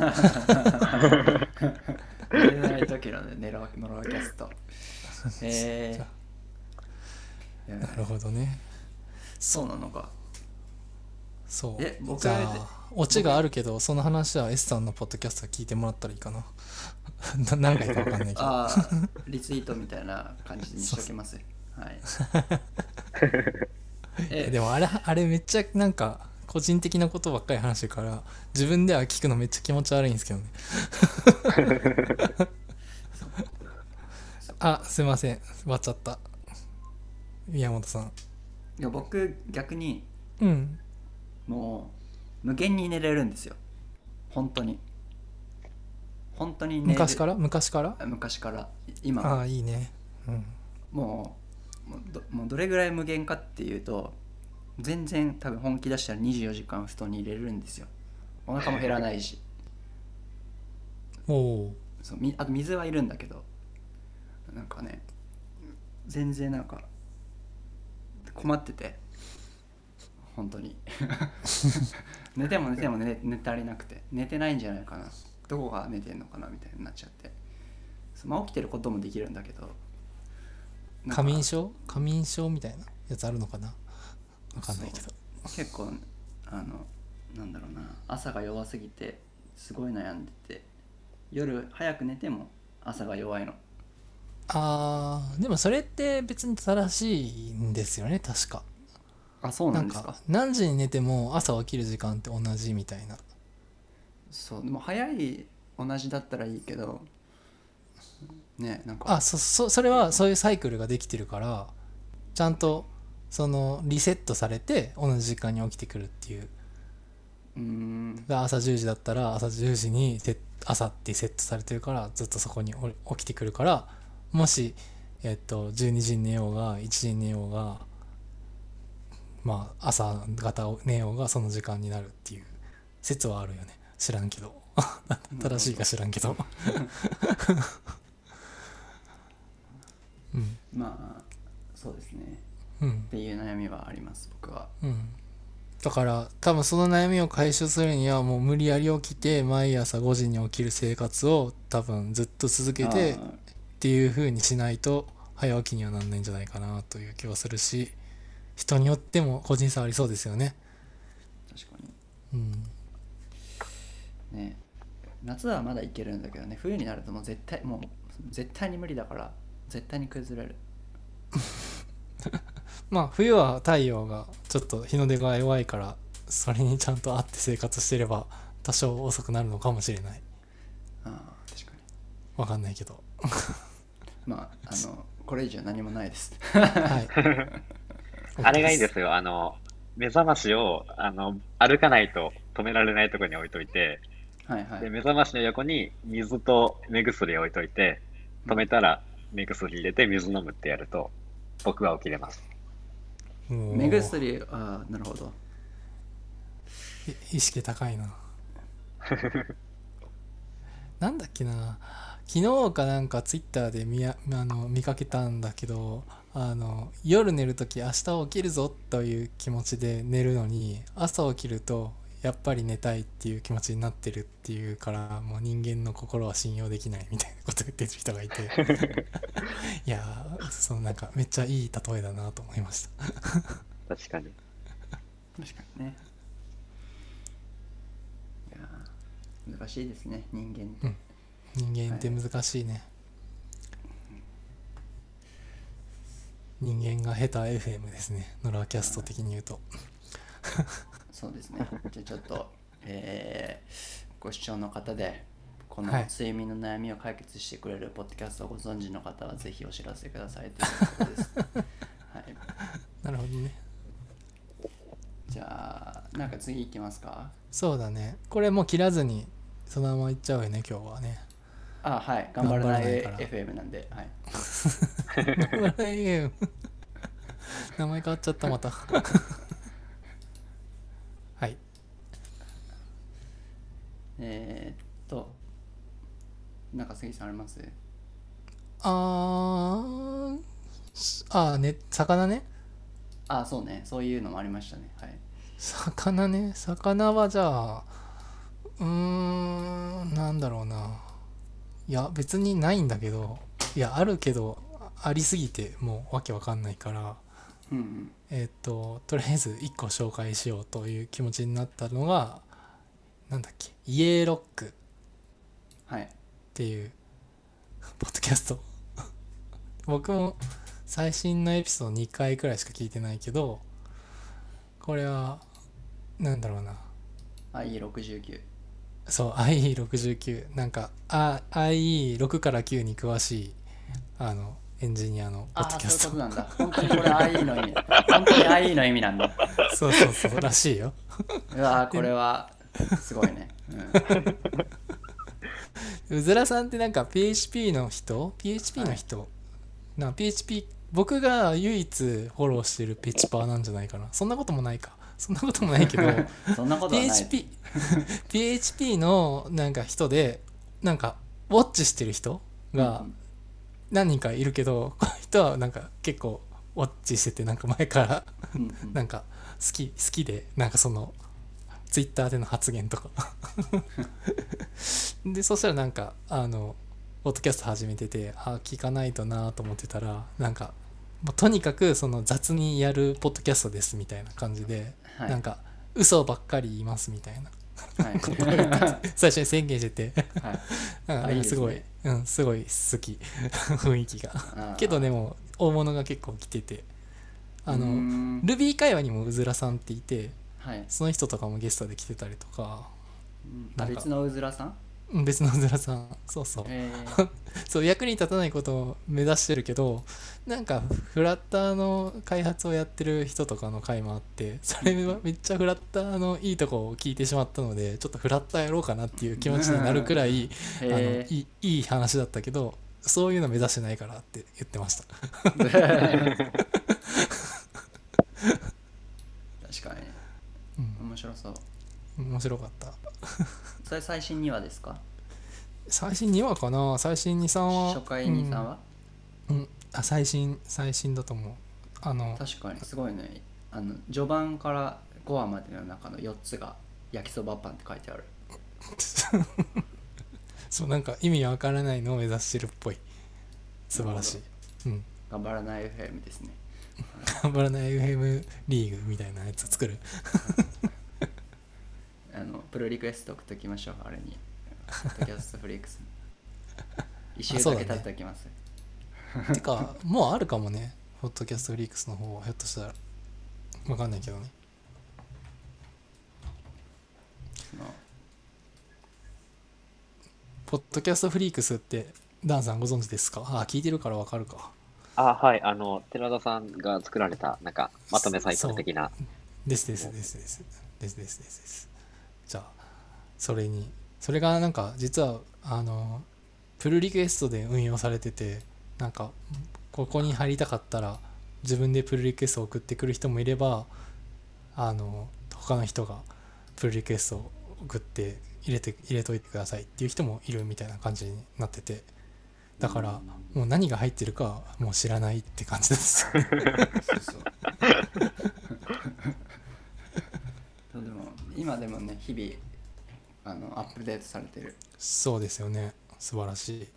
い時のね、ノロキャスト。えー、なるほどねそうなのか。そう。え僕じゃあオチがあるけどその話は S さんのポッドキャスト聞いてもらったらいいかな。な何回か分かんないけど。ああ、リツイートみたいな感じにしときます。はい。えでもあれあれめっちゃなんか個人的なことばっかり話してるから自分では聞くのめっちゃ気持ち悪いんですけどね。あすいません。終わっちゃった。宮本さんいや僕逆にうん。もう無限に寝れるんですよ。本当に。本当に寝れ昔から？昔から？昔から。今。ああいいね。うん。もうもうどもうどれぐらい無限かっていうと全然多分本気出したら24時間布団に入れれるんですよ。お腹も減らないし。おおそうみあと水はいるんだけどなんかね全然なんか困ってて。本当に。寝ても寝ても寝寝足りなくて。寝てないんじゃないかな。どこが寝てんのかなみたいになっちゃって。まあ起きてることもできるんだけど。なんか仮眠症？仮眠症みたいなやつあるのかな？わかんないけど。結構あのなんだろうな。朝が弱すぎてすごい悩んでて。夜早く寝ても朝が弱いのあーでもそれって別に正しいんですよね確か。あそうななんんですか。か何時に寝ても朝起きる時間って同じみたいな。そうでも早い同じだったらいいけどねなんか。あそそそれはそういうサイクルができてるからちゃんとそのリセットされて同じ時間に起きてくるっていう。うーん。で朝10時だったら朝10時にセ朝ってセットされてるからずっとそこにお起きてくるからもし、えっと、12時に寝ようが1時に寝ようがまあ朝方を寝ようがその時間になるっていう説はあるよね。知らんけど。正しいか知らんけど。うん。まあそうですね。うん。っていう悩みはあります僕は。うん。だから多分その悩みを解消するにはもう無理やり起きて毎朝5時に起きる生活を多分ずっと続けてっていう風にしないと早起きにはなんないんじゃないかなという気はするし人によっても個人差ありそうですよね。確かに。うん、ね。夏はまだいけるんだけどね。冬になるともう絶対もう絶対に無理だから絶対に崩れる。まあ冬は太陽がちょっと日の出が弱いからそれにちゃんと合って生活してれば多少遅くなるのかもしれない。あー確かに。わかんないけどまああのこれ以上何もないです。はい。あれがいいですよ。あの、目覚ましを、あの、歩かないと止められないところに置いといて、はいはい。で、目覚ましの横に水と目薬を置いといて、止めたら目薬入れて水飲むってやると、僕は起きれます。目薬？ああなるほど。い意識高いな。なんだっけな昨日かなんかツイッターで見やあの見かけたんだけどあの夜寝るとき明日起きるぞという気持ちで寝るのに朝起きるとやっぱり寝たいっていう気持ちになってるっていうからもう人間の心は信用できないみたいなこと言ってる人がいて。いやーそのなんかめっちゃいい例えだなと思いました。確かに。確かにね。いやー難しいですね人間。って、人間って難しいね、人間が下手 FM ですね。ノラキャスト的に言うと。そうですね。じゃあちょっとえーご視聴の方でこのはい。睡眠の悩みを解決してくれるポッドキャストをご存知の方はぜひお知らせくださいということです、はい、なるほどね。じゃあなんか次行きますか？そうだね。これもう切らずにそのままいっちゃうよね今日はねあはい。頑張らない頑張らないから FM なんで、はい、名前変わっちゃったまた。はい。えー、っとなんか杉さんあります？あーあーね魚ね。あそうね。そういうのもありましたね。はい。魚ね。魚はじゃあうーんなんだろうないや別にないんだけどいやあるけどありすぎてもうわけわかんないからうんうん。えっ、ととりあえず1個紹介しようという気持ちになったのがなんだっけイエーロックっはい。ていうポッドキャスト。僕も最新のエピソード2回くらいしか聞いてないけどこれはなんだろうな。あいい69そう IE69 なんか IE6 から9に詳しいあのエンジニアのポッドキャストそういうことなんだ本当にこれ IE の意味本当に IE の意味なんだそうそうそうらしいようわこれはすごいね、うん、うずらさんってなんか PHP の人 PHP の人、はいな PHP 僕が唯一フォローしてるペチパーなんじゃないかなそんなこともないかそんなこともないけど そんなことはない。PHP PHP のなんか人でなんかウォッチしてる人がうん何人かいるけど、この人はなんか結構ウォッチしててなんか前から なんか好き好きでなんかそのツイッターでの発言とか。でそしたらなんかあのポッドキャスト始めててあ聞かないとなと思ってたらなんかもうとにかくその雑にやるポッドキャストですみたいな感じで、はい。なんか嘘ばっかり言いますみたいな。はい。最初に宣言してて。はい。すごい。うん、すごい好き。雰囲気が。けどでも大物が結構来てて。あのん。Ruby 会話にもうずらさんっていてはい。その人とかもゲストで来てたりとか。別のうずらさん？別のうずらさん。そうそう。えー、そう役に立たないことを目指してるけどなんかフラッターの開発をやってる人とかの回もあってそれは めっちゃフラッターのいいとこを聞いてしまったのでちょっとフラッターやろうかなっていう気持ちになるくらい あのえいいいい話だったけどそういうの目指してないからって言ってました。ー、確かに。うん。面白そう。面白かったそれ最新2話ですか？最新2話かな。最新23話初回2、3話うん、うん。あ最新最新だと思う。あの確かにすごいね。あの序盤から5話までの中の4つが焼きそばパンって書いてある。そうなんか意味わからないのを目指してるっぽい。素晴らしい。うん。頑張らない FM ですね。頑張らない FM リーグみたいなやつ作る あのプロリクエスト送っときましょうあれに。ポッドキャストフリークス。に 一周だけ経っておきます、てかもうあるかもね。ポッドキャストフリークスの方はひょっとしたら。わかんないけどね。ポッドキャストフリークスってダンさんご存知ですか？あ聞いてるからわかるか。あ、はい。あの、寺田さんが作られた、なんか、まとめサイト的な。ですですですです。ですですですですそれに。それがなんか実はあのプルリクエストで運用されててなんかここに入りたかったら自分でプルリクエストを送ってくる人もいればあの他の人がプルリクエストを送って入れて入れといてくださいっていう人もいるみたいな感じになってて。だからもう何が入ってるかもう知らないって感じです。でも今でもね日々あのアップデートされてる。そうですよね。素晴らしい。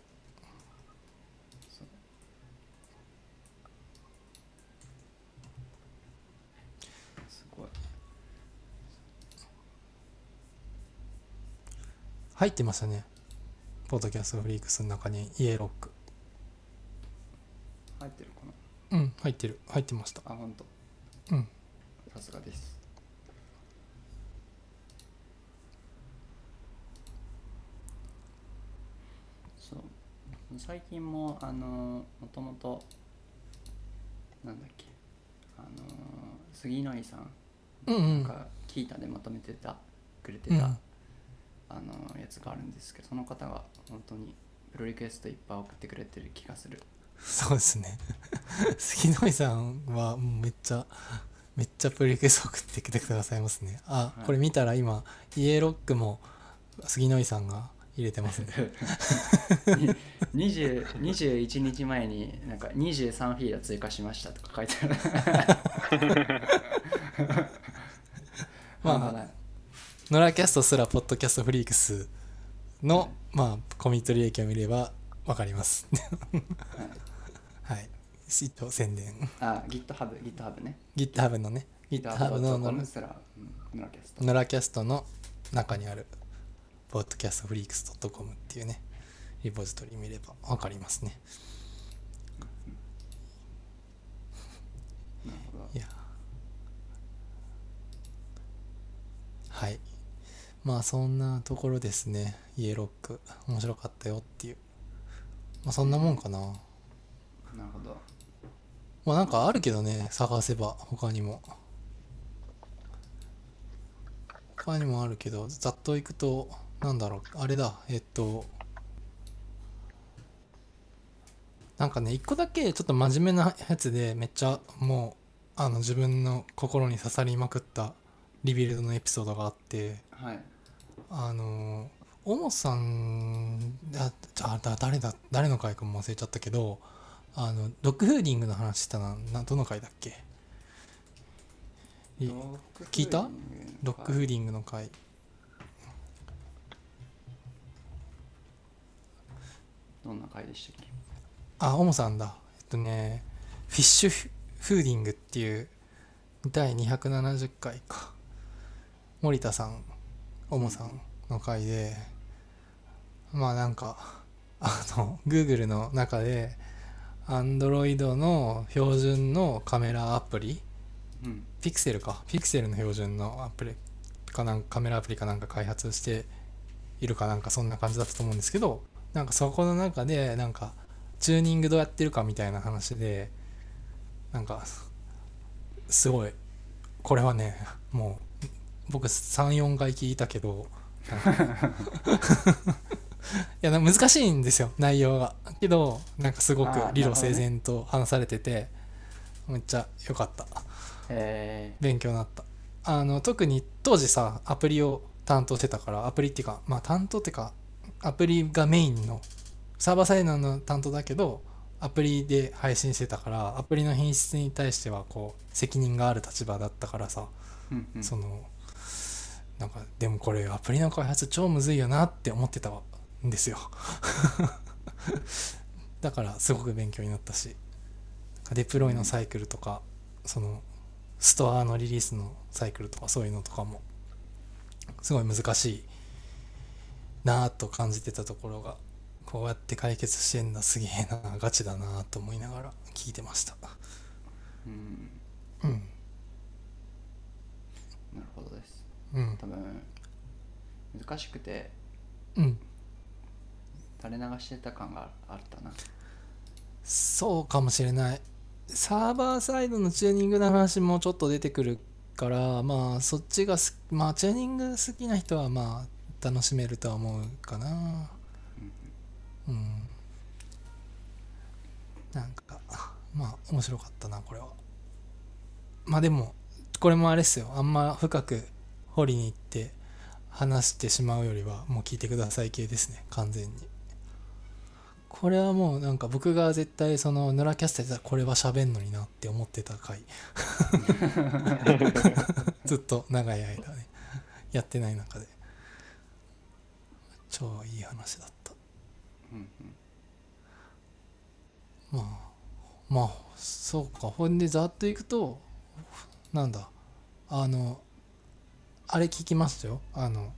すごい。入ってましたね。ポッドキャストフリークスの中にイエロック。入ってるかうん入ってる。入ってました。なあ本当うん。さすがですそう最近もあのもともとなんだっけあの杉野井さんうんうん。がキータでまとめてたくれてた、うん。あのやつがあるんですけどその方が本当にプロリクエストいっぱい送ってくれてる気がする。そうですね。杉野井さんはめっちゃめっちゃプリクエスト送ってきてくださいますね。あ、はい。これ見たら今イエロックも杉野井さんが入れてますね。20 21日前になんか23フィード追加しましたとか書いてある。まあノラキャストすら Podcast Freaks の、まあコミット履歴を見ればわかります。はい。一応宣伝。あ GitHub GitHub ね。GitHub のね。GitHub の GitHub.com すらうんノラキャスト。ノラキャストの中にあるポッドキャストフリークス .com っていうねリポジトリ見ればわかりますね。いや。はい。まあそんなところですね。イエロック。面白かったよっていう。まあそんなもんかな。なるほど。まあなんかあるけどね探せば。他にも。他にもあるけどざっといくとなんだろうあれだえっとなんかね一個だけちょっと真面目なやつでめっちゃもうあの自分の心に刺さりまくった Rebuild のエピソードがあってはい。あのオモさんだじゃあだ誰だ誰の回かも忘れちゃったけどあの dogfooding の話したななどの回だっけ？い聞いた？ dogfooding の回どんな回でしたっけ？あオモさんだ。えっとね fishfooding っていう第270回か。森田さんオモさんの回でまあなんかあの Google の中で Android の標準のカメラアプリうん。ピクセルか。ピクセルの標準のアプリかなんかカメラアプリかなんか開発しているかなんかそんな感じだったと思うんですけどなんかそこの中でなんかチューニングどうやってるかみたいな話でなんかすごいこれはねもう僕34回聞いたけど いや難しいんですよ内容が。けどなんかすごく理路整然と話されててめっちゃ良かった。え勉強になった。あの特に当時さアプリを担当してたからアプリっていうかまあ担当っていうかアプリがメインのサーバーサイドの担当だけどアプリで配信してたからアプリの品質に対してはこう責任がある立場だったからさ、ーうんうん。そのなんかでもこれアプリの開発超むずいよなって思ってたんですよ。だからすごく勉強になったしデプロイのサイクルとか、そのストアのリリースのサイクルとかそういうのとかもすごい難しいなぁと感じてたところがこうやって解決してんだすげえなガチだなと思いながら聞いてました。うん。うん。なるほどです。うん。多分難しくてうん。垂れ流してた感があったな。そうかもしれない。サーバーサイドのチューニングの話もちょっと出てくるからまあそっちがすまあチューニング好きな人はまあ楽しめるとは思うかな。うん。なんかまあ面白かったなこれは。まあでもこれもあれっすよ。あんま深く掘りに行って話してしまうよりはもう聞いてください系ですね。完全に。これはもうなんか僕が絶対そのヌラキャストやったらこれは喋んのになって思ってた回。ずっと長い間ねやってない中で超いい話だった。うんまあまあそうか。ほんでざっといくとなんだあのあれ聞きましたよ。あの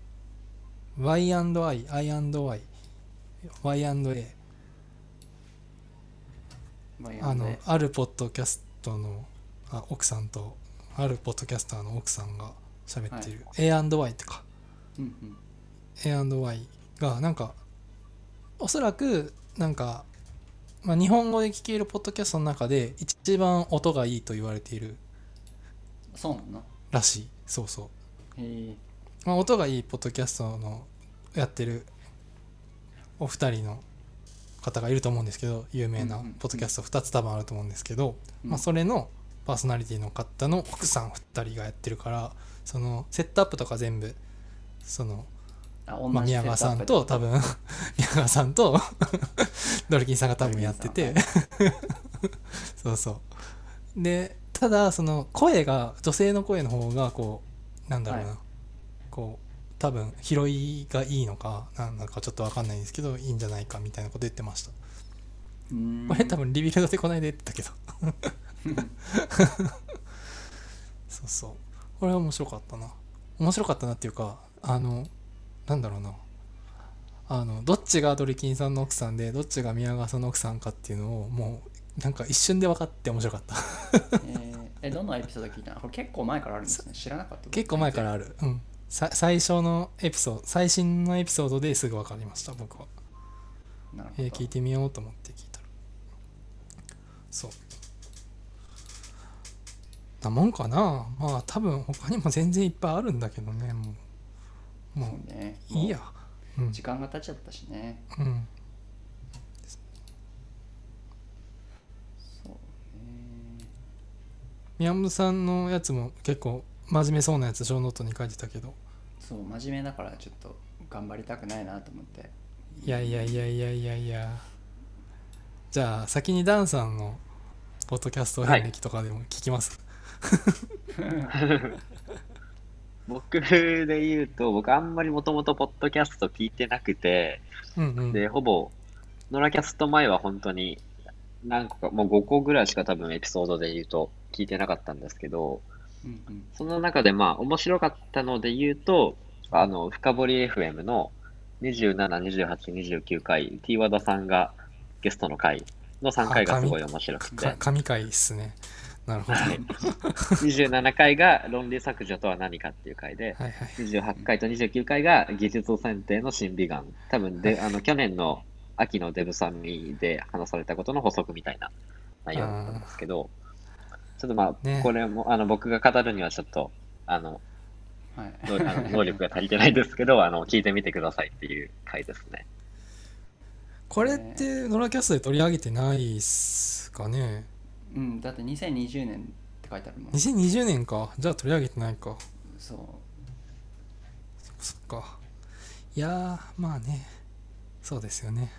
Y&I I&Y Y&A まあ、あのあのあるポッドキャストのあ奥さんとあるポッドキャスターの奥さんが喋ってい。る A&Y ってか。うんうん。A&Y がなんかおそらくなんか、まあ、日本語で聞けるポッドキャストの中で一番音がいいと言われているそうなのらしい。そうそう、へえ。まあ、音がいいポッドキャストのやってるお二人の方がいると思うんですけど有名なポッドキャスト2つ多分あると思うんですけど、うん。まあ、それのパーソナリティの方の奥さん2人がやってるからそのセットアップとか全部そのあ同まあ、じ宮川さんと多分。宮川さんと ドルキンさんが多分やってて。そうそう。でただその声が女性の声の方がこうなんだろうな、はい。こう多分拾いがいいのかなんだかちょっと分かんないんですけどいいんじゃないかみたいなこと言ってました。これ多分リビルドでこないで言ってたけど。そうそう。これは面白かったな。面白かったなっていうかあのなんだろうな。あのどっちがドリキンさんの奥さんでどっちが宮川さんの奥さんかっていうのをもうなんか一瞬で分かって面白かった。えーえどのエピソード聞いたの？これ結構前からあるんですね。知らなかった。結構前からある。うん。さ最初のエピソード最新のエピソードですぐ分かりました僕は。なるほど、えー聞いてみようと思って聞いたら。そう。なもんかな。まあ多分他にも全然いっぱいあるんだけどねもうもそうね。ういいや。うん。時間が経っちゃったしね。うん。そうね。宮本さんのやつも結構真面目そうなやつ小ノートに書いてたけど。そう真面目だからちょっと頑張りたくないなと思って。いやいやいやいやいやいやじゃあ先にダンさんのポッドキャスト遍歴とかでも聞きます、僕で言うと、僕あんまりもともとポッドキャスト聞いてなくて、うんうん。で、ほぼ、ノラキャスト前は本当に何個か、もう5個ぐらいしか多分エピソードで言うと聞いてなかったんですけど、うんうん。その中でまあ面白かったので言うと、あの、深掘り FM の27、28、29回、T 和田さんがゲストの回の3回がすごい面白くて。か、神回っすねなるほど。はい27回が論理削除とは何かっていう回で、はい28回と29回が技術選定の審美眼。多分で、あの、去年の秋のデブサミで話されたことの補足みたいな内容だったんですけど、ちょっとまあ、ね。これも、あの、僕が語るにはちょっと、あの、はい。どあの能力が足りてないですけど、あの、聞いてみてくださいっていう回ですね。これってノラキャストで取り上げてないっすかね？うんだって2020年って書いてあるもん。2020年か。じゃあ取り上げてないか。そう。そっか。いやーまあね。そうですよね。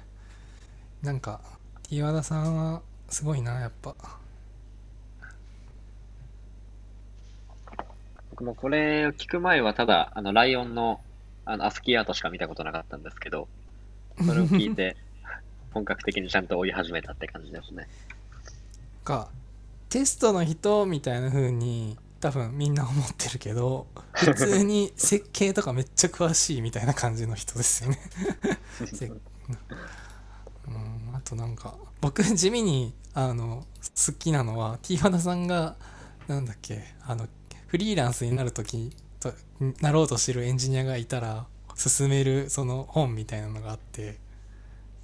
なんか和田さんはすごいなやっぱ。僕もこれを聞く前はただ、あの、ライオンの、あの、アスキーアートしか見たことなかったんですけど、それを聞いて、本格的にちゃんと追い始めたって感じですね。かテストの人みたいな風に多分みんな思ってるけど普通に設計とかめっちゃ詳しいみたいな感じの人ですよね。せうんあとなんか僕地味にあの好きなのは T 和田さんがなんだっけあのフリーランスになる時となろうとしてるエンジニアがいたら勧めるその本みたいなのがあって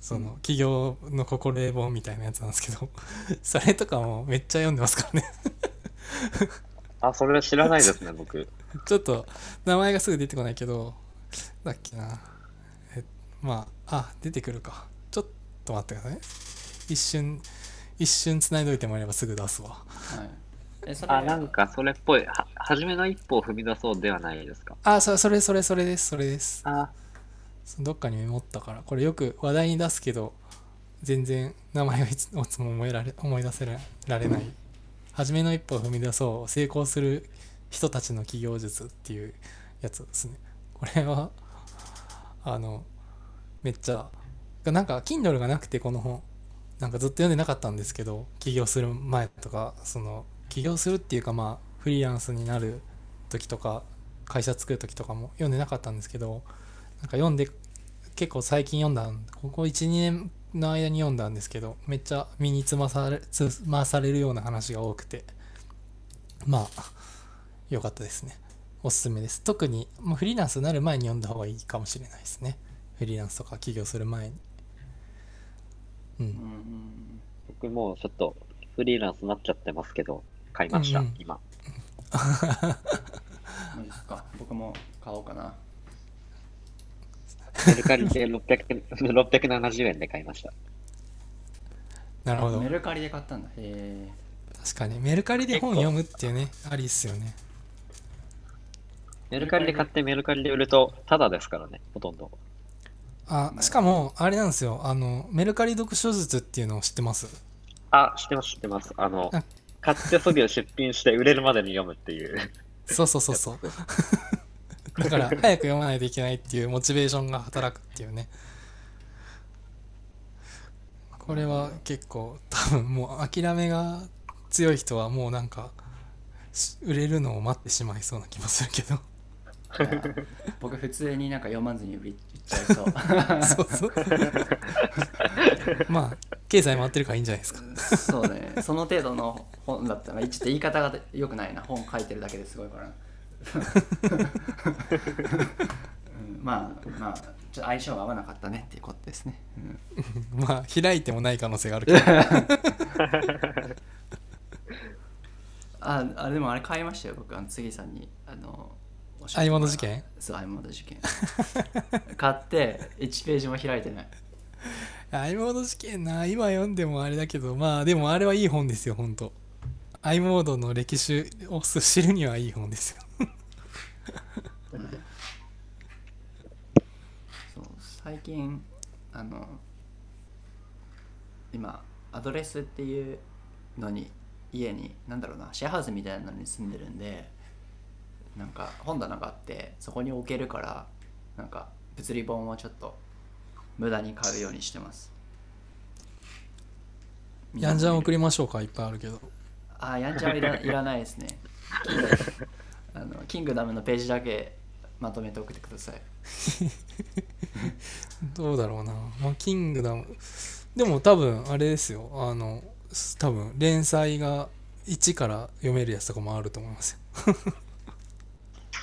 その企業の心得本みたいなやつなんですけど それとかもめっちゃ読んでますからね。あ、それ知らないですね、僕。ちょっと名前がすぐ出てこないけどだっけな。えまああ出てくるか。ちょっと待ってくださいね。一瞬一瞬つないどいてもらえばすぐ出すわ。はい。えそれあ、なんかそれっぽい。は、初めの一歩を踏み出そうではないですか？あそそれそれそれですそれです。あ、どっかにメモったからこれよく話題に出すけど全然名前がいつつも思いられ思い出せられない。初めの一歩を踏み出そう成功する人たちの起業術っていうやつですね。これはあのめっちゃなんか Kindle がなくてこの本。なんかずっと読んでなかったんですけど起業する前とかその起業するっていうかまあフリーランスになる時とか会社作る時とかも読んでなかったんですけどなんか読んで結構最近読んだここ12年の間に読んだんですけどめっちゃ身につまされつまされるような話が多くて。まあ良かったですね。おすすめです。特にもうフリーランスになる前に読んだ方がいいかもしれないですね。フリーランスとか起業する前に。うん。うん。うん僕もうちょっとフリーランスになっちゃってますけど、買いました、うんうん。今。マジですか。僕も買おうかなメルカリで600 670 円で買いました。なるほど。メルカリで買ったんだ。へえ確かに。メルカリで本読むっていうねありっすよね。メルカリで買ってメルカリで売ると、タダですからね、ほとんど。あしかもあれなんですよ。あのメルカリ読書術っていうのを知ってます？あ、知ってます、知ってます。あのあ、買ってすぐ出品して売れるまでに読むっていう。そうそうそうそう だから早く読まないといけないっていうモチベーションが働くっていうね。これは結構多分もう諦めが強い人はもうなんかし売れるのを待ってしまいそうな気もするけど。僕普通になんか読まずに売っちゃいそう。そうそう。まあ経済回ってるからいいんじゃないですか。そうね。その程度の本だったらちょっと言い方が良くないな。本書いてるだけですごいからうんまあまあちょっと相性が合わなかったねっていうことですね、うん。まあ開いてもない可能性があるけど。ああでもあれ買いましたよ僕あの次さんにあの合い物事件？そう合い物事件。買って1ページも開いてない。合いモード事件な今読んでもあれだけど。まあでもあれはいい本ですよ本当。アイモードの歴史を知るにはいい本ですよそう最近あの今アドレスっていうのに家になんだろうなシェアハウスみたいなのに住んでるんでなんか本棚があってそこに置けるからなんか物理本をちょっと無駄に買うようにしてます。ヤンジャン送りましょうかいっぱいあるけど。あヤンジャンはいらいらないですねキングダムのページだけまとめて送ってください。どうだろうな、まあ、キングダム。でも多分あれですよ。あの多分連載が1から読めるやつとかもあると思いますよ。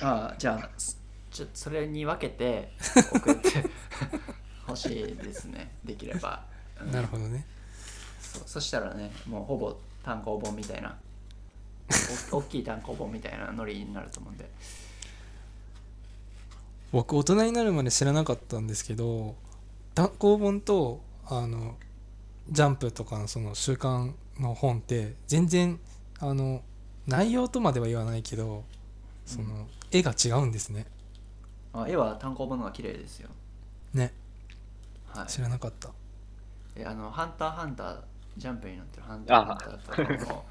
ああじゃあすちょそれに分けて送ってほしいですね。できれば、うん。なるほどね。そそしたらねもうほぼ単行本みたいなお大 きい単行本みたいなノリになると思うんで。僕大人になるまで知らなかったんですけど単行本とあのジャンプとかのその週刊の本って全然あの内容とまでは言わないけどその絵が違うんですね。あ絵は単行本の方が綺麗ですよ。ね。はい。知らなかった。えあの「ハンターハンター」ジャンプになってる「ハンターハンター」とかも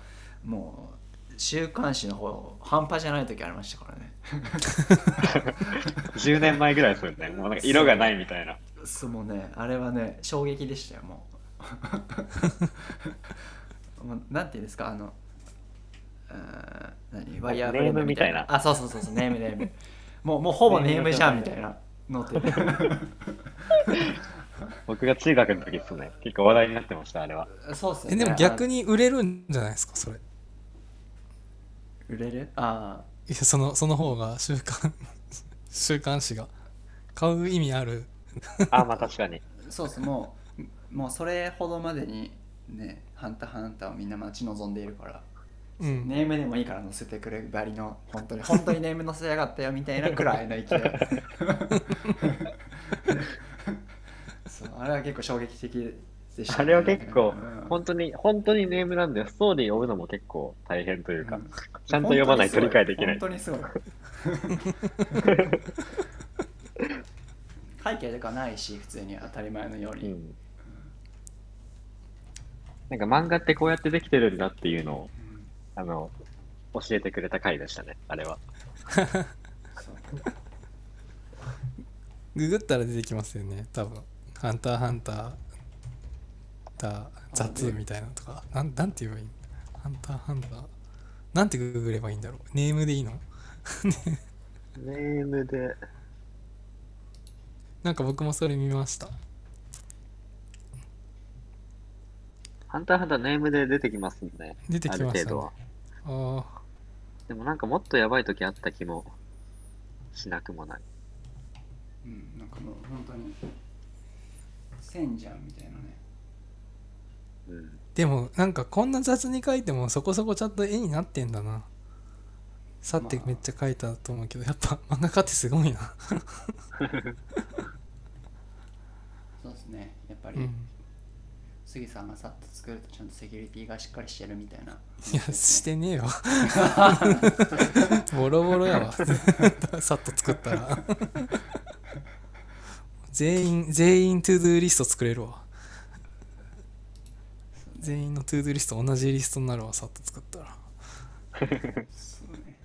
もう週刊誌の方半端じゃない時ありましたからね。10年前ぐらいですよね。もうなんか色がないみたいな。そう。もうねあれはね衝撃でしたよもう。もうなんていうんですかあのうーん何？ワイヤーフレームみたいな。ネームみたいな。あそうそうそうそうネームネーム。もうもうほぼネームじゃんみたいな。のって僕が中学の時ですね。結構話題になってました、あれは。そうっすよね。えでも逆に売れるんじゃないですかそれ売れる？あやそのその方が週刊 週刊誌が買う意味ある。あ、まあ確かに。あそうっすもうもうそれほどまでにね「ハンターハンター」をみんな待ち望んでいるから。うん。ネームでもいいから載せてくれるばりの本当に本当にネーム載せやがったよみたいなくらいの勢い。そうあれは結構衝撃的でした、あれは結構うん、本当に、本当にネームなんで、ストーリーを追うのも結構大変というか、うんちゃんと読まないと理解できない。本当にすごい。背景とかないし、普通に当たり前のように。うん。なんか漫画ってこうやってできてるんだっていうのを、あの、教えてくれた回でしたね、あれは。ググったら出てきますよね多分「ハンターハンター」だ雑みたいなのとかなんなんて言えばいいのハンターハンター。なんてググればいいんだろう？ネームでいいの？ネームで、なんか僕もそれ見ました。ハンターハンターネームで出てきますんね。出てきましたね。ある程度は。ああでもなんかもっとやばい時あった気もしなくもない。うん、なんかもう本当に、線じゃんみたいなね。うん。でもなんかこんな雑に書いてもそこそこちゃんと絵になってんだな。さってめっちゃ書いたと思うけどやっぱ漫画家ってすごいな。そうですね。やっぱり、うん。杉さんがさっと作るとちゃんとセキュリティがしっかりしてるみたいな。いやしてねえわ ボロボロやわ。さっと作ったら。全員全員 ToDo リスト作れるわ全員のトゥードゥーリスト同じリストになるわさっと作ったらそうね。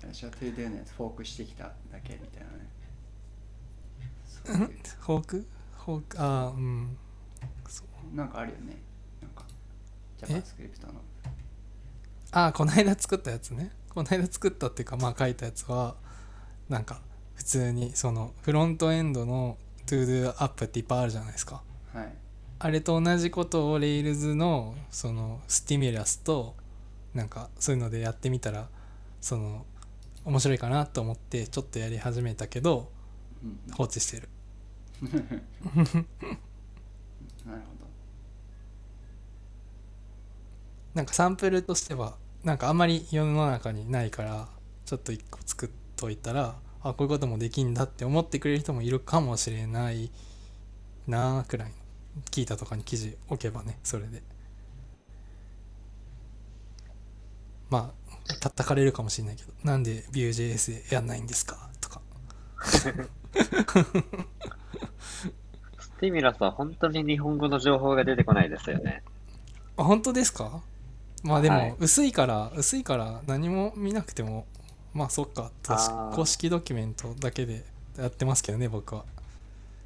私は ToDo のやつフォークしてきただけみたいなね。フォーク？フォーク？ああうんなんかあるよね。なんか、JavaScript の。ああこの間作ったやつねこの間作ったっていうかまあ書いたやつはなんか普通にそのフロントエンドの ToDo アップっていっぱいあるじゃないですかはい。あれと同じことを Rails のそのスティミュラスとなんかそういうのでやってみたらその面白いかなと思ってちょっとやり始めたけどうん、放置してる。なるほど。なんかサンプルとしてはなんかあんまり世の中にないからちょっと一個作っといたらあこういうこともできんだって思ってくれる人もいるかもしれないなあくらいの聞いたとかに記事置けばねそれで。まあ叩かれるかもしれないけどなんで Vue.js でやんないんですか？とか。スティミュラスは本当に日本語の情報が出てこないですよね。あ本当ですか？まあではい。も薄いから、薄いから何も見なくてもまあそっか。公式ドキュメントだけでやってますけどね僕は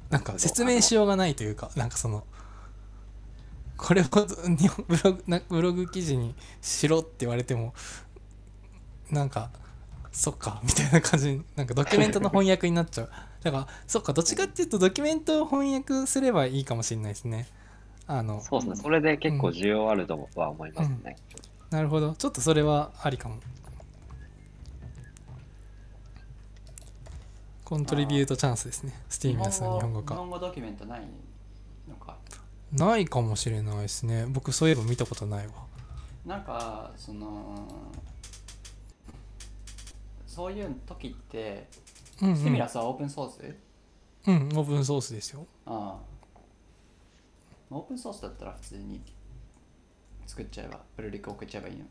なんか説明しようがないというかなんかそのこれを日本ブログなブログ記事にしろって言われてもなんかそっかみたいな感じになんかドキュメントの翻訳になっちゃう。だからそっかどっちかっていうとドキュメントを翻訳すればいいかもしれないですね。あのそうですね。それで結構需要あるとは思いますね。なるほど。ちょっとそれはありかもコントリビュートチャンスですね。スティーミアスの日本語日化本語ドキュメントないのか。ないかもしれないですね。僕そういえば見たことないわ。なんか、その、そういう時って、うん、うん、スティミラスはオープンソース、うんオープンソースですよ。ああ。オープンソースだったら普通に作っちゃえば、プルリク送っちゃえばいいのっ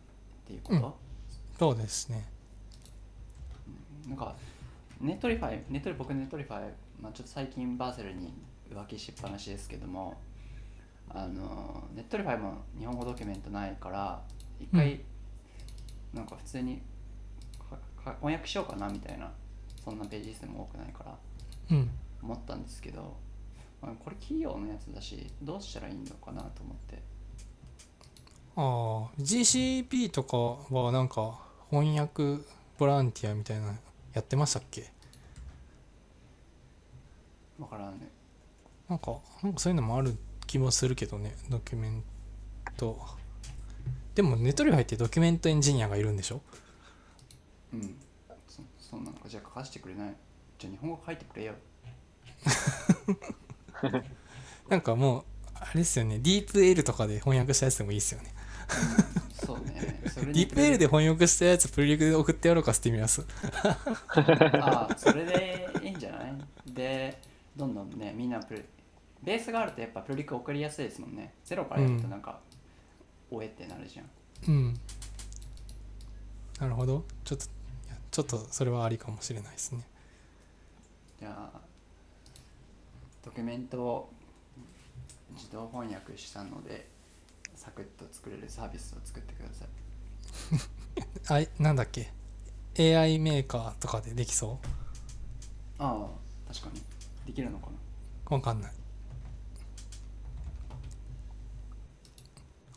ていうこと、そうですね。なんか、 Netlify、ネットリ僕 Netlify、まあ、ちょっと最近 Vercel に浮気しっぱなしですけども、あの、 Netlify も日本語ドキュメントないから、一回、なんか普通に翻訳しようかなみたいな、そんなページ数も多くないからうん思ったんですけど、まあこれ企業のやつだし、どうしたらいいのかなと思って。ああ GCP とかはなんか翻訳ボランティアみたいなのやってましたっけ？わからんね。なんかなんかそういうのもある気もするけどねドキュメントでも Netlify ってドキュメントエンジニアがいるんでしょ？うん。そそんなのか、じゃあ書かせてくれない？じゃあ日本語書いてくれよ。なんかもうあれですよね DeepL とかで翻訳したやつでもいいですよねそうね。それにリプエルで翻訳したやつプルリクで送ってやろうかしてみます。ああそれでいいんじゃない？でどんどんねみんなプリベースがあるとやっぱプリリク送りやすいですもんね。ゼロからやるとなんか、おえってなるじゃん。うん。なるほど。ちょっとちょっとそれはありかもしれないですね。じゃあドキュメントを自動翻訳したのでサクッと作れるサービスを作ってください。あいなんだっけ？AI メーカーとかでできそああ確かに。できるのかわかんない。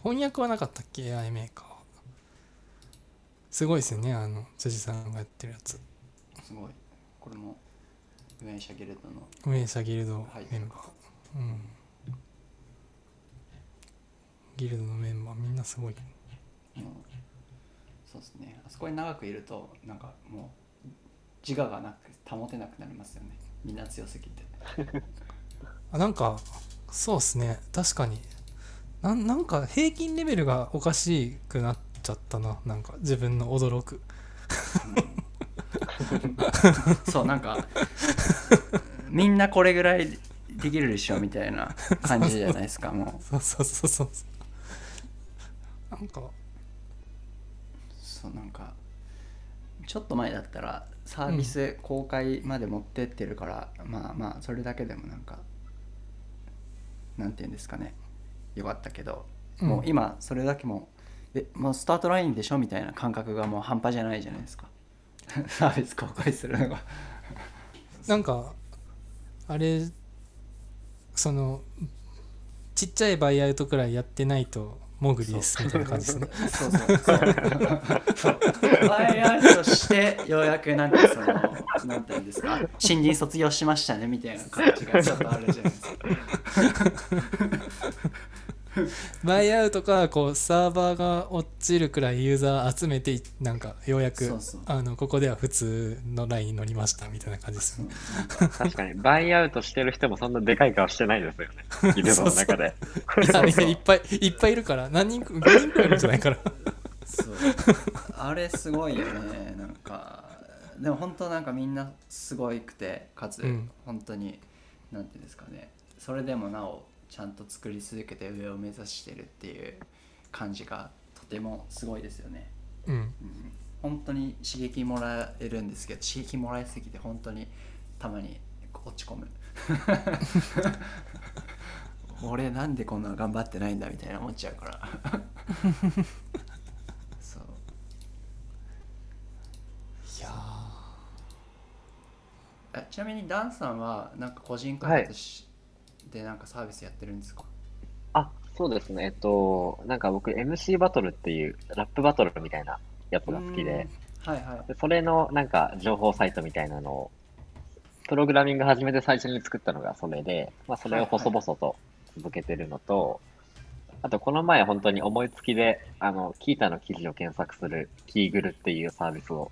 翻訳はなかったっけ？AI メーカー。はすごいですよねあの辻さんがやってるやつ。すごい。これも運営者ギルドの。運営者ギルドはいメンバー、うんギルドのメンバーみんなすごい。もうそうですね。あそこに長くいるとなんかもう自我がなく保てなくなりますよね。みんな強すぎて。あなんかそうっすね。確かに。なんなんか平均レベルがおかしくなっちゃったな。なんか自分の驚く。そうなんかみんなこれぐらいできるでしょみたいな感じじゃないですかもう。そうそうそうそうなんかそうなんかちょっと前だったらサービス公開まで持ってってるから、まあまあそれだけでもなんかなんて言うんですかね。よかったけど、うん。もう今それだけもえもうスタートラインでしょみたいな感覚がもう半端じゃないじゃないですか。サービス公開するのが。なんかあれそのちっちゃいバイアウトくらいやってないとモグリですみたいな感じですね。そうそうそう。そうバイヤーとしてよう。やくなんかそのなんて言うんですか新人卒業しましたねみたいな感じがちょっとあるじゃないですか バイアウトかこうサーバーが落ちるくらいユーザー集めてなんかようやくそうそう。あのここでは普通のラインに乗りましたみたいな感じですよね。確かに、バイアウトしてる人もそんなでかい顔してないですよね。ギルドの中で。いっぱいいっぱいいるから。何人5人くらいいるんじゃないかな。そう。あれすごいよね。なんかでも本当なんかみんなすごいくてかつうん。本当に、なんていうんですかね。それでもなおちゃんと作り続けて上を目指してるっていう感じがとてもすごいですよね、うん。うん、本当に刺激もらえるんですけど刺激もらいすぎて本当にたまに落ち込む。俺なんでこんな頑張ってないんだみたいな思っちゃうから。そう。いやえちなみにダンさんはなんか個人開発し、でなんかサービスやってるんですか？あ、そうですね。えっと、なんか僕 MC バトルっていうラップバトルみたいなやつが好きで、うん。はいはい。でそれのなんか情報サイトみたいなのを、プログラミング始めて最初に作ったのがそれで、まあそれを細々と続けてるのと、あとこの前本当に思いつきで、あの、キータの記事を検索するキーグルっていうサービスを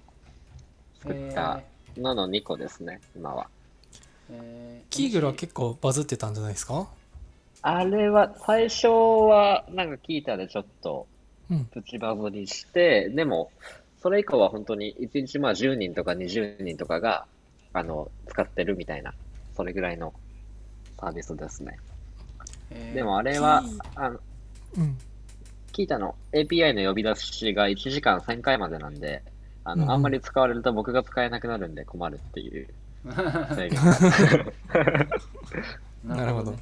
作ったのの2個ですね、今は。えーキーグルは結構バズってたんじゃないですか？あれは、最初はなんかキータでちょっとうん。プチバズりして、でも、それ以降は本当に1日まあ10人とか20人とかが、あの、使ってるみたいな、それぐらいのサービスですね。えーでもあれはキー、あの、うん。キータの API の呼び出しが1時間1000回までなんで、あの、うんうん。あんまり使われると僕が使えなくなるんで困るっていう制限が。なるほどね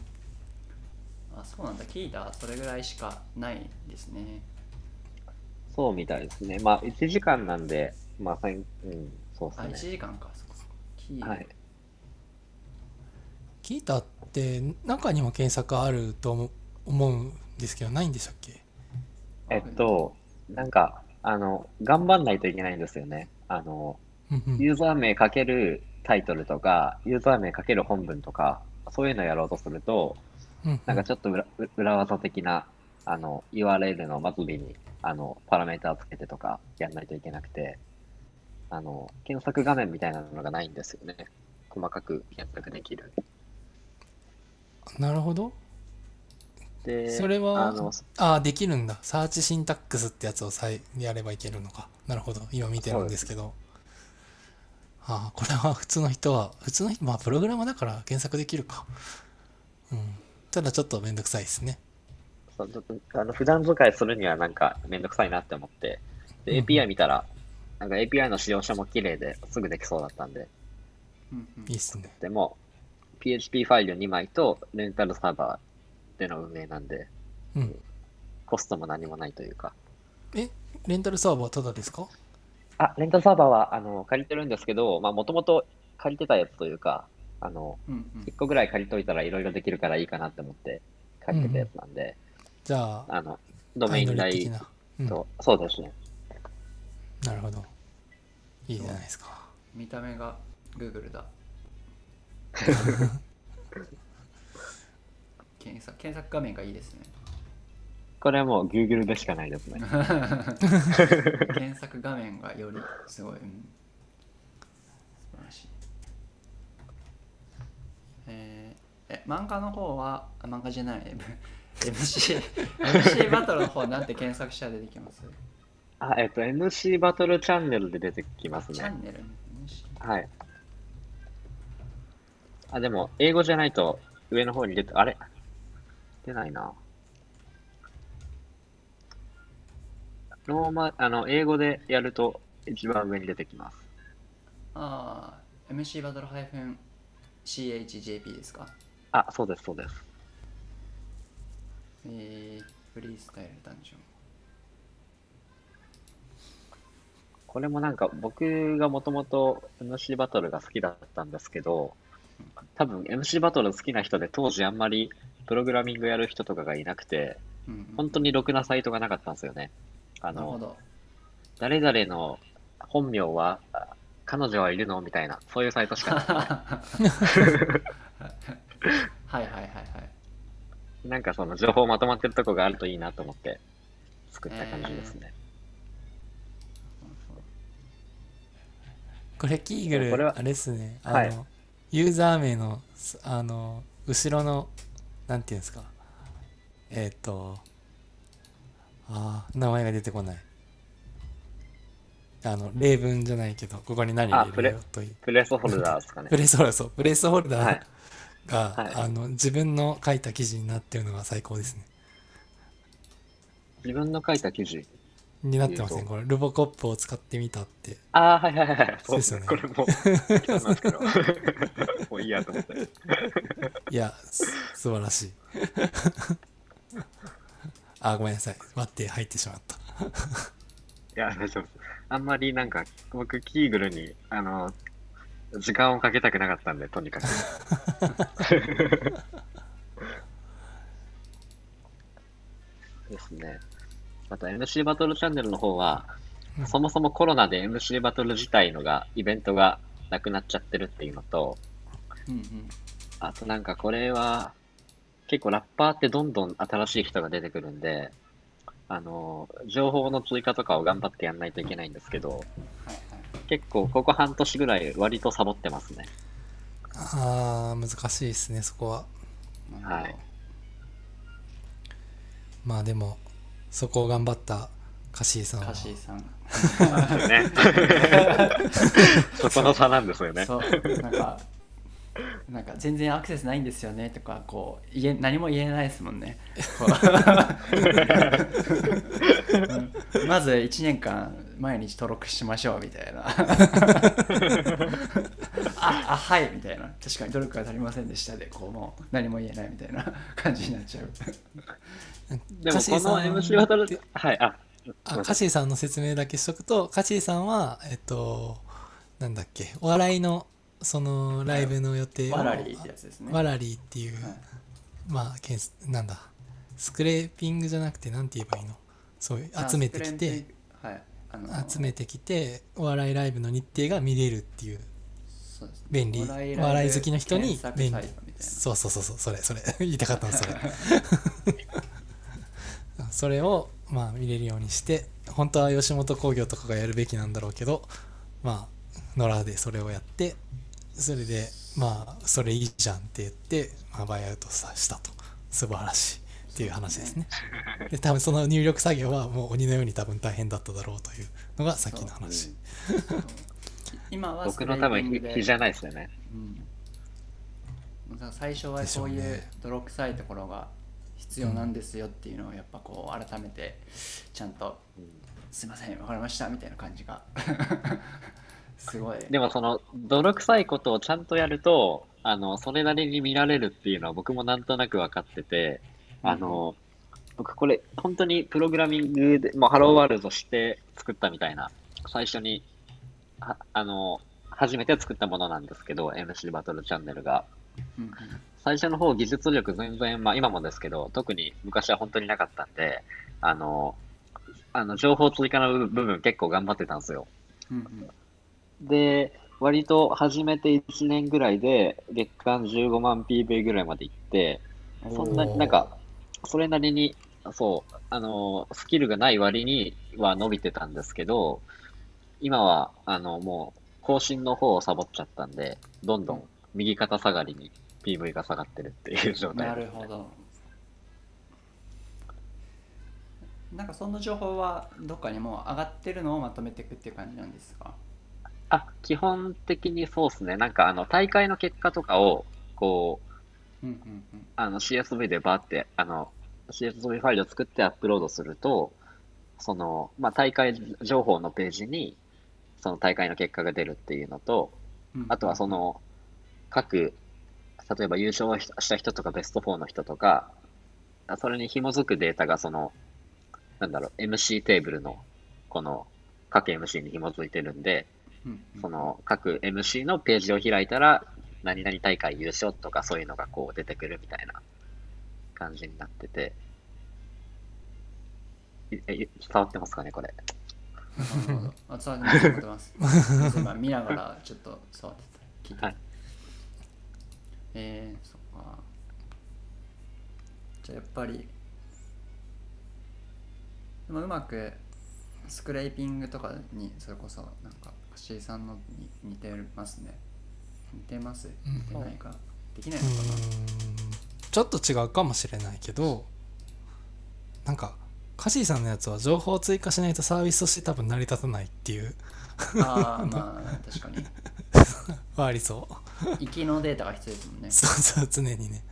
あそうなんだ聞いた？それぐらいしかないですねそうみたいですね。まあ、1時間なんで、まあ、1000うん、そうあ1ですね。時間かそこキーグルはい。キータって中にも検索あると思思うんですけどないんでしたっけ？えっと、なんか、あの、頑張んないといけないんですよね。あの、うんうんユーザー名かけるタイトルとか、ユーザー名かける本文とか、そういうのをやろうとすると、うんなんかちょっと裏裏技的な、あの、URL の末尾に、あの、パラメータつけてとかやんないといけなくて、あの、検索画面みたいなのがないんですよね。細かく検索できる。なるほど。で、それはあの、ああできるんだ。サーチシンタックスってやつをさえやればいけるのか。なるほど。今見てるんですけどああこれは普通の人は普通の人まあプログラマーだから検索できるか。うん。ただちょっとめんどくさいですね。そうちょっとあの普段使いするにはなんかめんどくさいなって思って、で、うんうん。API 見たら、なんか API の使用者も綺麗ですぐできそうだったんで、うんうん。いいっすね。でも、PHP ファイル2枚とレンタルサーバーでの運営なんで、うん。コストも何もないというか。えレンタルサーバーはただですか？あ、レンタルサーバーはあの借りてるんですけど、まあもともと借りてたやつというか、あの、うんうん。1個ぐらい借りといたらいろいろできるからいいかなって思って借りてたやつなんで、じゃああの、ドメイン代的な、うん、と、そうですね。なるほど。いいじゃないですか。見た目が Google だ。検索検索画面がいいですねこれはもう Google でしかないですね。検索画面がよりすごい、うん、素晴らしいえーえ漫画の方はあ漫画じゃない MC, MC バトルの方なんて検索したら出てきます？あ、えっと、MC バトルチャンネルで出てきますね。チャンネル MC はい。あ、でも、英語じゃないと上の方に出て、あれ？出ないな。ローマ、あの、英語でやると一番上に出てきます。ああ MC バトル -CHJP ですか？あ、そうです、そうです。えー、フリースタイルダンジョンこれもなんか僕がもともと MC バトルが好きだったんですけど、多分 MC バトル好きな人で当時あんまりプログラミングやる人とかがいなくて、本当にろくなサイトがなかったんですよね。あの、なるほど。誰々の本名は、あ彼女はいるの？みたいな、そういうサイトしか。な くはいはいはいはい。て、なんかその情報まとまってるとこがあるといいなと思って作った感じですね。これキーグこれはルあれですね。あの、はい。ユーザー名のすあの後ろのなんていうんですか。えっ、とあー名前が出てこない。あの例文じゃないけどここに何入れるよとプレスホルダーですかね。プ。レスホルダーそう。プレスホルダはいーが、はい。あの自分の書いた記事になってるのが最高ですね。自分の書いた記事？になってますね。これルボコップを使ってみたって。ああ、はいはいはい。そうですよね。これも。もういいやと思って。いやす素晴らしいあごめんなさい待って入ってしまったいや、大丈夫です。あんまりなんか、僕、キーグルに、あの、時間をかけたくなかったんで、とにかく。ですね。あと、MC バトルチャンネルの方は、うんそもそもコロナで MC バトル自体のが、イベントがなくなっちゃってるっていうのと、うんうんあとなんかこれは、結構ラッパーってどんどん新しい人が出てくるんで、あの、情報の追加とかを頑張ってやんないといけないんですけど、はいはい結構ここ半年ぐらい割とサボってますね。あー難しいですねそこははいまあでもそこを頑張ったカシーさんはカシーさんね。そこの差なんですよね。そうなんかなんか全然アクセスないんですよねとかこう言え何も言えないですもんね。こう。う んまず1年間毎日登録しましょうみたいな。ああはいみたいな。確かに努力が足りませんでしたでこうもう何も言えないみたいな 感じになっちゃう。でもこの MC バトル、はい、あ、あカシーさんの説明だけしとくとカシーさんはえっとなんだっけお笑いのそのライブの予定をワラリーってやつですね。ワラリーっていう、はい。まあけんなんだ。スクレーピングじゃなくてなんて言えばいいの？そういう集めてきてはい。あの集めてきてお笑いライブの日程が見れるっていう便利。お笑い好きの人に便利。そうそうそうそうそれそれ。言いたかったのそれ。それをまあ見れるようにして本当は吉本興業とかがやるべきなんだろうけどまあ野良でそれをやってそれでまあそれいいじゃんって言って、まあ、バイアウトさしたと。素晴らしいっていう話ですね。で多分その入力作業はもう鬼のように多分大変だっただろうというのがさっきの話。今は僕の多分スクレーピングで。比比じゃないですよね。うん、最初はそういう泥臭いところが必要なんですよっていうのをやっぱこう改めてちゃんと「すいませんわかりました」みたいな感じがすごいでもその泥臭いことをちゃんとやると、あの、それなりに見られるっていうのは僕もなんとなく分かってて、あの、僕これ本当にプログラミングで、もうハローワールドして作ったみたいな、最初に、はあの、初めて作ったものなんですけど、MC バトルチャンネルが。うんうん最初の方技術力全然、まあ今もですけど、特に昔は本当になかったんで、あの、あの情報追加の部分結構頑張ってたんですよ。うんうんで、割と始めて1年ぐらいで月間15万 PV ぐらいまで行って、そんなになんか、それなりに、そう、あの、スキルがない割には伸びてたんですけど、今は、あの、もう、更新の方をサボっちゃったんで、どんどん右肩下がりに PV が下がってるっていう状態。な。るほど。なんかその情報はどっかにもう上がってるのをまとめていくっていう感じなんですか？あ、基本的にそうですね。なんか、あの、大会の結果とかを、こう、うんうんうんあの CSV でバーって、あの、CSV ファイルを作ってアップロードすると、その、まあ、大会情報のページに、その大会の結果が出るっていうのと、うんあとはその、各、例えば優勝した人とかベスト4の人とか、それに紐づくデータがその、なんだろう、MC テーブルの、この、各 MC に紐づいてるんで、その各 MC のページを開いたら、何々大会優勝とかそういうのがこう出てくるみたいな感じになってて、いえ伝わってますかね、これ。なるほど。あ、伝わってます。今見ながらちょっと触ってた。聞いてた。はいえー、そっか。じゃあやっぱり、でもうまくスクレーピングとかにそれこそなんか、カシーさんのに似てますね。似てます？似てないか？できないうのかな？ちょっと違うかもしれないけどなんかカシーさんのやつは情報を追加しないとサービスとして多分成り立たないっていうあ あ、まあ確かに。はありそう行きのデータが必要ですもんね。そうそう常にね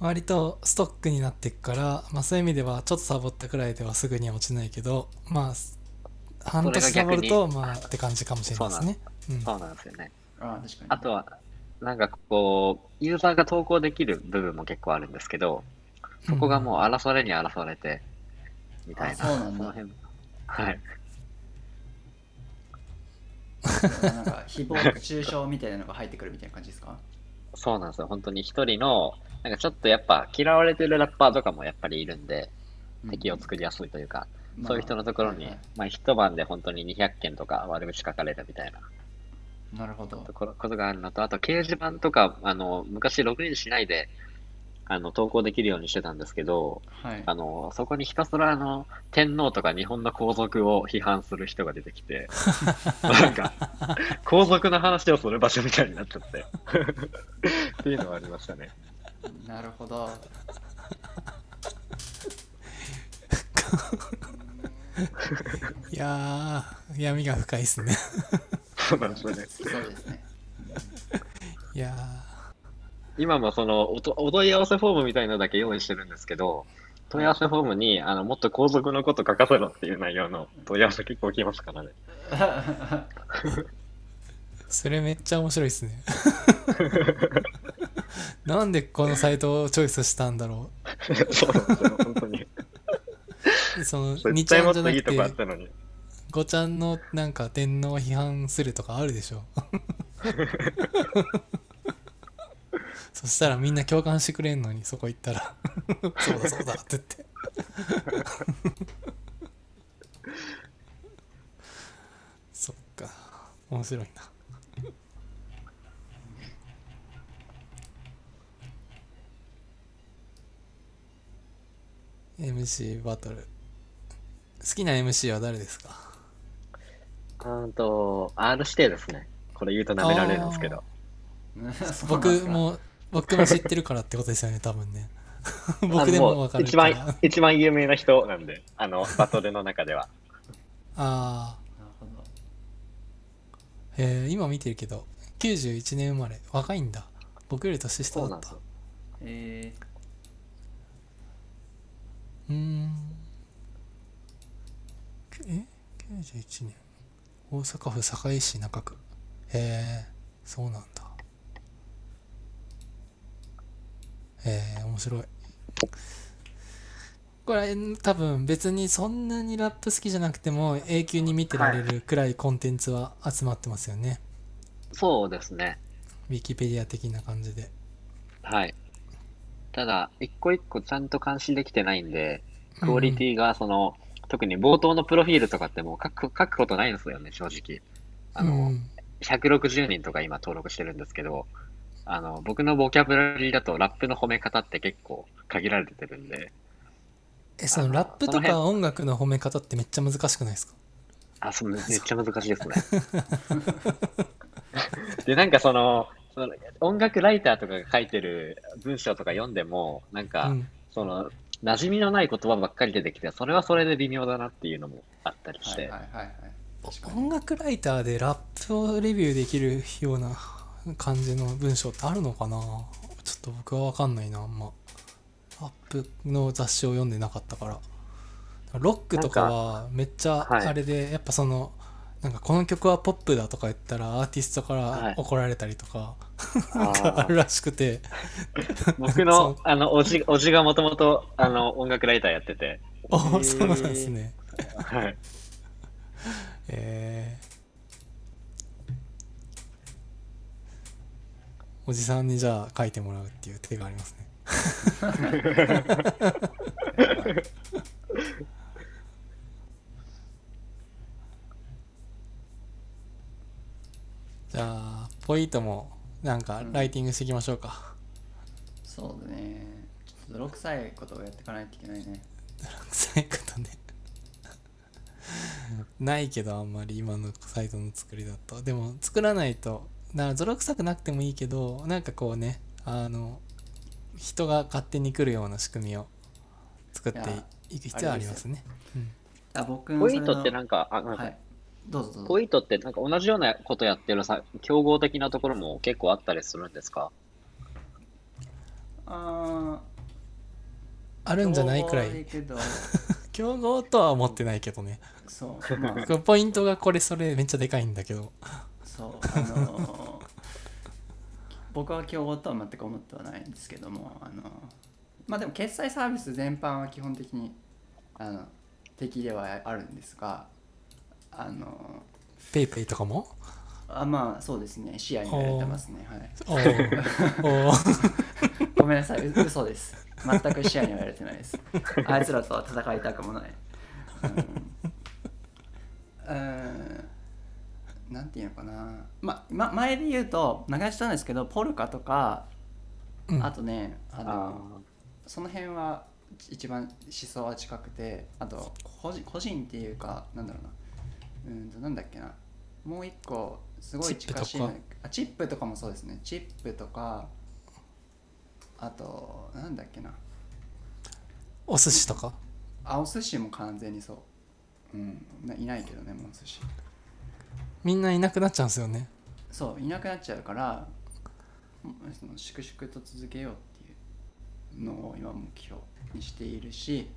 割とストックになっていくから、まあ、そういう意味ではちょっとサボったくらいではすぐには落ちないけどまあ半年サボるとまあって感じかもしれないですねうんそうなんですよね。ああ、確かに。あとは、なんかこう、ユーザーが投稿できる部分も結構あるんですけど、そこがもう荒らされに荒らされて、みたいな。うなんだの辺はい。なんか誹謗中傷みたいなのが入ってくるみたいな感じですか？そうなんですよ。本当に一人の、なんかちょっとやっぱ嫌われてるラッパーとかもやっぱりいるんで、敵を作りやすいというか、まあそういう人のところに、はいはい。まあ一晩で本当に200件とか悪口書かれるみたいな。なるほど。ところことがあるのと、あと掲示板とか、あの、昔ログインしないで、あの、投稿できるようにしてたんですけど、はい。あの、そこにひたすらあの、天皇とか日本の皇族を批判する人が出てきて、なんか、皇族の話をする場所みたいになっちゃって、っていうのはありましたね。なるほど いやー闇が深いですねそうなんですよね。そうですねいや今もそのおとお問い合わせフォームみたいなのだけ用意してるんですけど、問い合わせフォームにあのもっと皇族のこと書かせろっていう内容の問い合わせ結構来ますからね。ー それめっちゃ面白いですね なんでこのサイトをチョイスしたんだろ そうなんですよ、本当に。う その2絶ちゃんじゃなくてったのに。5ちゃんのなんか天皇を批判するとかあるでしょ。そしたらみんな共感してくれんのにそこ行ったら。そうだそうだって言って。そっか。面白いな MC バトル。好きな MC は誰ですか？うんと、R 指定ですね。これ言うと舐められるんですけど。僕も僕も知ってるからってことですよね多分ね。僕でもわかる一から。番、一番有名な人なんで、あの、バトルの中では。あなるほどあえー、今見てるけど91年生まれ。若いんだ。僕より年下だった。そうなんですよ。えうーんえ？91年大阪府堺市中区。へえそうなんだ。へえ面白い。これ多分別にそんなにラップ好きじゃなくても永久に見てられるくらいコンテンツは集まってますよね、そうですね。ウィキペディア的な感じで。はい。ただ、一個一個ちゃんと監視できてないんで、クオリティが、その、特に冒頭のプロフィールとかってもう書く、書くことないんですよね、正直。あの、うん。160人とか今登録してるんですけど、あの、僕のボキャブラリーだとラップの褒め方って結構限られてるんで、えそのラップとか音楽の褒め方ってめっちゃ難しくないですか？あ、そう、めっちゃ難しいですね。で、なんかその音楽ライターとかが書いてる文章とか読んでも、なんか、うん。その、馴染みのない言葉ばっかり出てきて、それはそれで微妙だなっていうのもあったりー、して、はいはいはいはい。確かに。音楽ライターでラップをレビューできるような感じの文章ってあるのかな？ちょっと僕は分かんないなあんま。ラップの雑誌を読んでなかったから。ロックとかはめっちゃはい。あれでやっぱそのなんかこの曲はポップだとか言ったらアーティストかはいら怒られたりとかあなんかあーるらしくて。僕の、あの、おじ、おじがもともと、あの、音楽ライターやってて、おへーそうなんですね。はい。えー。おじさんにじゃあ書いてもらうっていう手がありますね じゃあポイントもなんかライティングしていきましょうか、そうだね。ちょっと泥臭いことをやっていかないといけないね。臭いことね。ないけどあんまり今のサイトの作りだと。でも作らないとだから泥臭くなくてもいいけどなんかこうねあの人が勝手に来るような仕組みを作っていく必要はありますね。あ僕のポイントってななんか、あ、なんかはいどうぞどうぞ。ポイントってなんか同じようなことやってるさ、競合的なところも結構あったりするんですか？ああるんじゃないくらい。いけど。競合とは思ってないけどね。そう。まあポイントがこれそれめっちゃでかいんだけど。そう。あのー 僕は競合とは全く思ってはないんですけどもあのまあでも決済サービス全般は基本的にあの敵ではあるんですがあのペイペイとかも？あまあそうですね。視野に入れてますね。はい。ごめんなさい。う嘘です。全く視野には入れてないです。あいつらとは戦いたくもない。うん。うん。なんていうのかな、ま、ま前で言うと流したんですけどポルカとかうん。あとねあのあその辺は一番思想は近くてあと個人個人っていうかなんだろうなうんとなんだっけな。もう一個すごい近しいの。チあチップとかもそうですね。チップとかあとなんだっけな。お寿司とか？あお寿司も完全にそう。うん。ないないけどねもうお寿司。みんないなくなっちゃうんですよね。そういなくなっちゃうからうんその粛々と続けようっていうのを今目標にしているし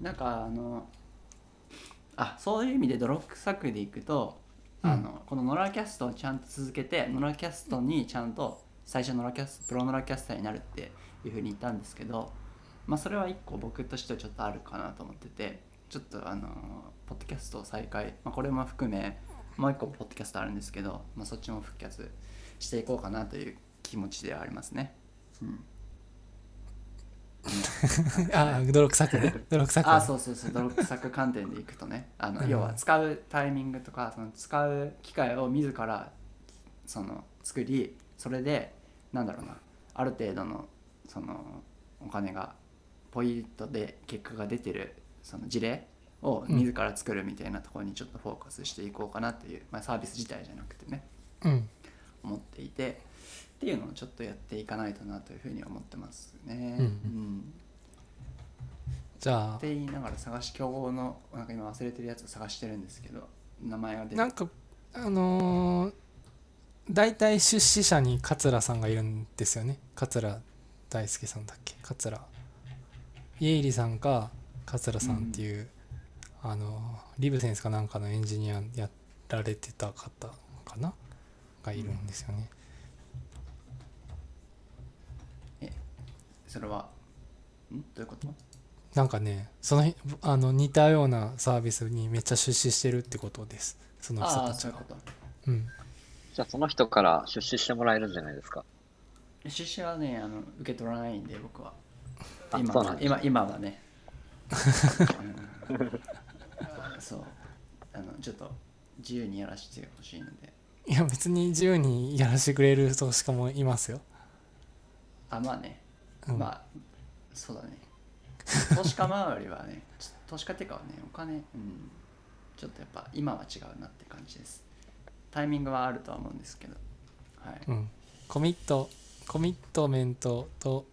なんかあのあそういう意味で泥臭くでいくと、あのこのノラキャストをちゃんと続けてノラキャストにちゃんと最初ノラキャストプロノラキャスターになるっていうふうに言ったんですけどまあそれは一個僕としてはちょっとあるかなと思っててちょっとあのポッドキャストを再開、まあ、これも含めもう一個ポッドキャストあるんですけど、まあ、そっちも復活していこうかなという気持ちではありますね。うんああ泥臭くね。泥臭くね。あそうそうそう。泥臭く観点でいくとね。あの、うん。要は使うタイミングとかその使う機会を自らその作りそれでなんだろうな。ある程度のそのお金がポイントで結果が出てるその事例を自ら作るみたいなところにちょっとフォーカスしていこうかなっていう、まあ、サービス自体じゃなくてね。うん。思っていてっていうのをちょっとやっていかないとなというふうに思ってますね。うんうん。じゃって言いながら探し競合のなんか今忘れてるやつを探してるんですけど名前が出て。あなんかあのー大体出資者に桂さんがいるんですよね。桂大輔さんだっけ？桂。家入さんか桂さんっていう、あのリブセンスかなんかのエンジニアやられてた方かな？がいるんですよね、それは？ん？どういうこと？なんかねそのあの似たようなサービスにめっちゃ出資してるってことです。その人あたちがあそういうこと。うん。じゃあその人から出資してもらえるんじゃないですか？出資はねあの受け取らないんで僕は。あ今そうなんです今今はね、うん。そう。あのちょっと自由にやらせてほしいので。いや別に自由にやらせてくれる投資家もいますよ、あまあね、うん。まあそうだね。投資家周りはねちょ投資家っていうかはねお金、うん、ちょっとやっぱ今は違うなって感じです。タイミングはあるとは思うんですけど。はい、うん、コミットコミットメントと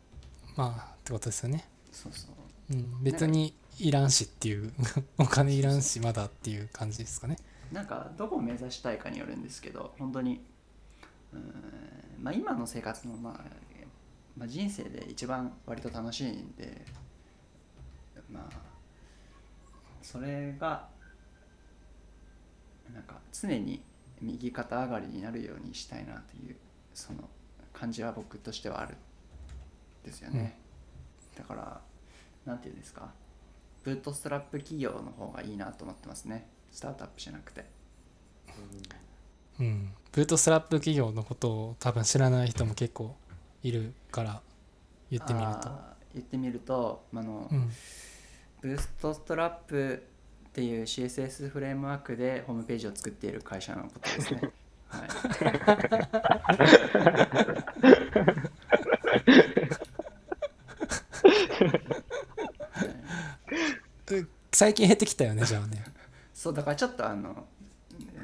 まあってことですよね、そうそう。うん、別にいらんしっていう お金いらんしまだっていう感じですかね。なんかどこを目指したいかによるんですけど本当にうーんまあ今の生活の、まあ、まあ人生で一番割と楽しいんでまあそれがなんか常に右肩上がりになるようにしたいなというその感じは僕としてはあるんですよね、だからなんていうんですかブートストラップ企業の方がいいなと思ってますね。スタートアップじゃなくて。うん。ブートストラップ企業のことを多分知らない人も結構いるから言ってみると。言ってみるとあの、うん。ブーストストラップっていう CSS フレームワークでホームページを作っている会社のことですね。はい、最近減ってきたよねじゃあね。そうだからちょっとあの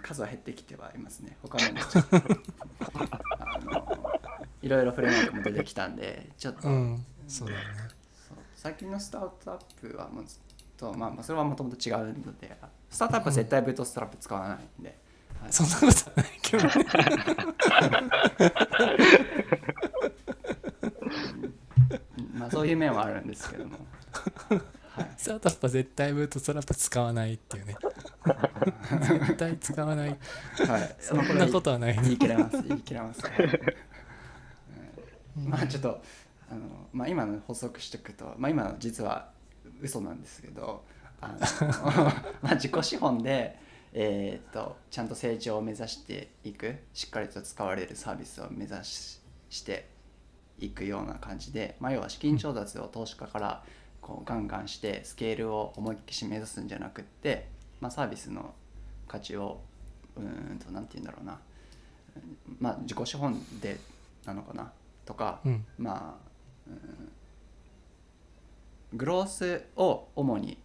数は減ってきてはいますね。他のあの いろいろフレームワークも出てきたんでちょっと、うん。そうだよね。最近のスタートアップはもうずっとまあまあそれはもともと違うのでスタートアップは絶対ブートストラップ使わないんで、はい。そんなことはないけどまあそういう面はあるんですけども、はい、スタートアップは絶対ブートストラップ使わないっていうね。絶対使わない。はい、そんなことはない。言い切れます。言い切れます、まあちょっとあの、まあ、今の補足しておくと、まあ、今の実は嘘なんですけどあの まあ自己資本で、えー、とちゃんと成長を目指していくしっかりと使われるサービスを目指ししていくような感じで、まあ、要は資金調達を投資家からこうガンガンしてスケールを思いっきり目指すんじゃなくって、まあ、サービスの価値をうんとなんて言うんだろうな。まあ自己資本でなのかな。とか、うん。まあ、うん。グロースを主に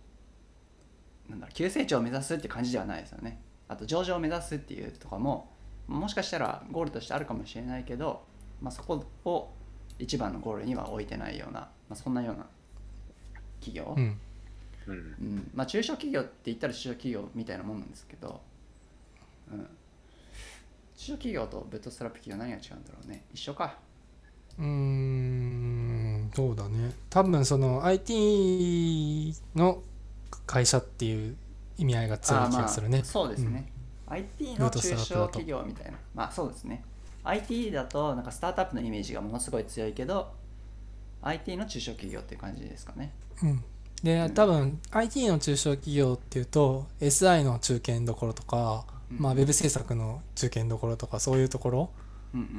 なんだろう急成長を目指すって感じではないですよね。あと上場を目指すっていうとかももしかしたらゴールとしてあるかもしれないけど、まあ、そこを一番のゴールには置いてないような、まあ、そんなような企業、うん。うん。うん。まあ、中小企業って言ったら中小企業みたいなもんなんですけど、うん、中小企業とブットストラップ企業何が違うんだろうね。一緒かうーんそうだね。多分その IT の会社っていう意味合いが強い気がするね。まあ、そうですね、IT の中小企業みたいな。まあそうですね。IT だとなんかスタートアップのイメージがものすごい強いけど IT の中小企業っていう感じですかね。うん。で多分 IT の中小企業っていうと SI の中堅どころとか、うん。まあ、ウェブ制作の中堅どころとかそういうところうんうん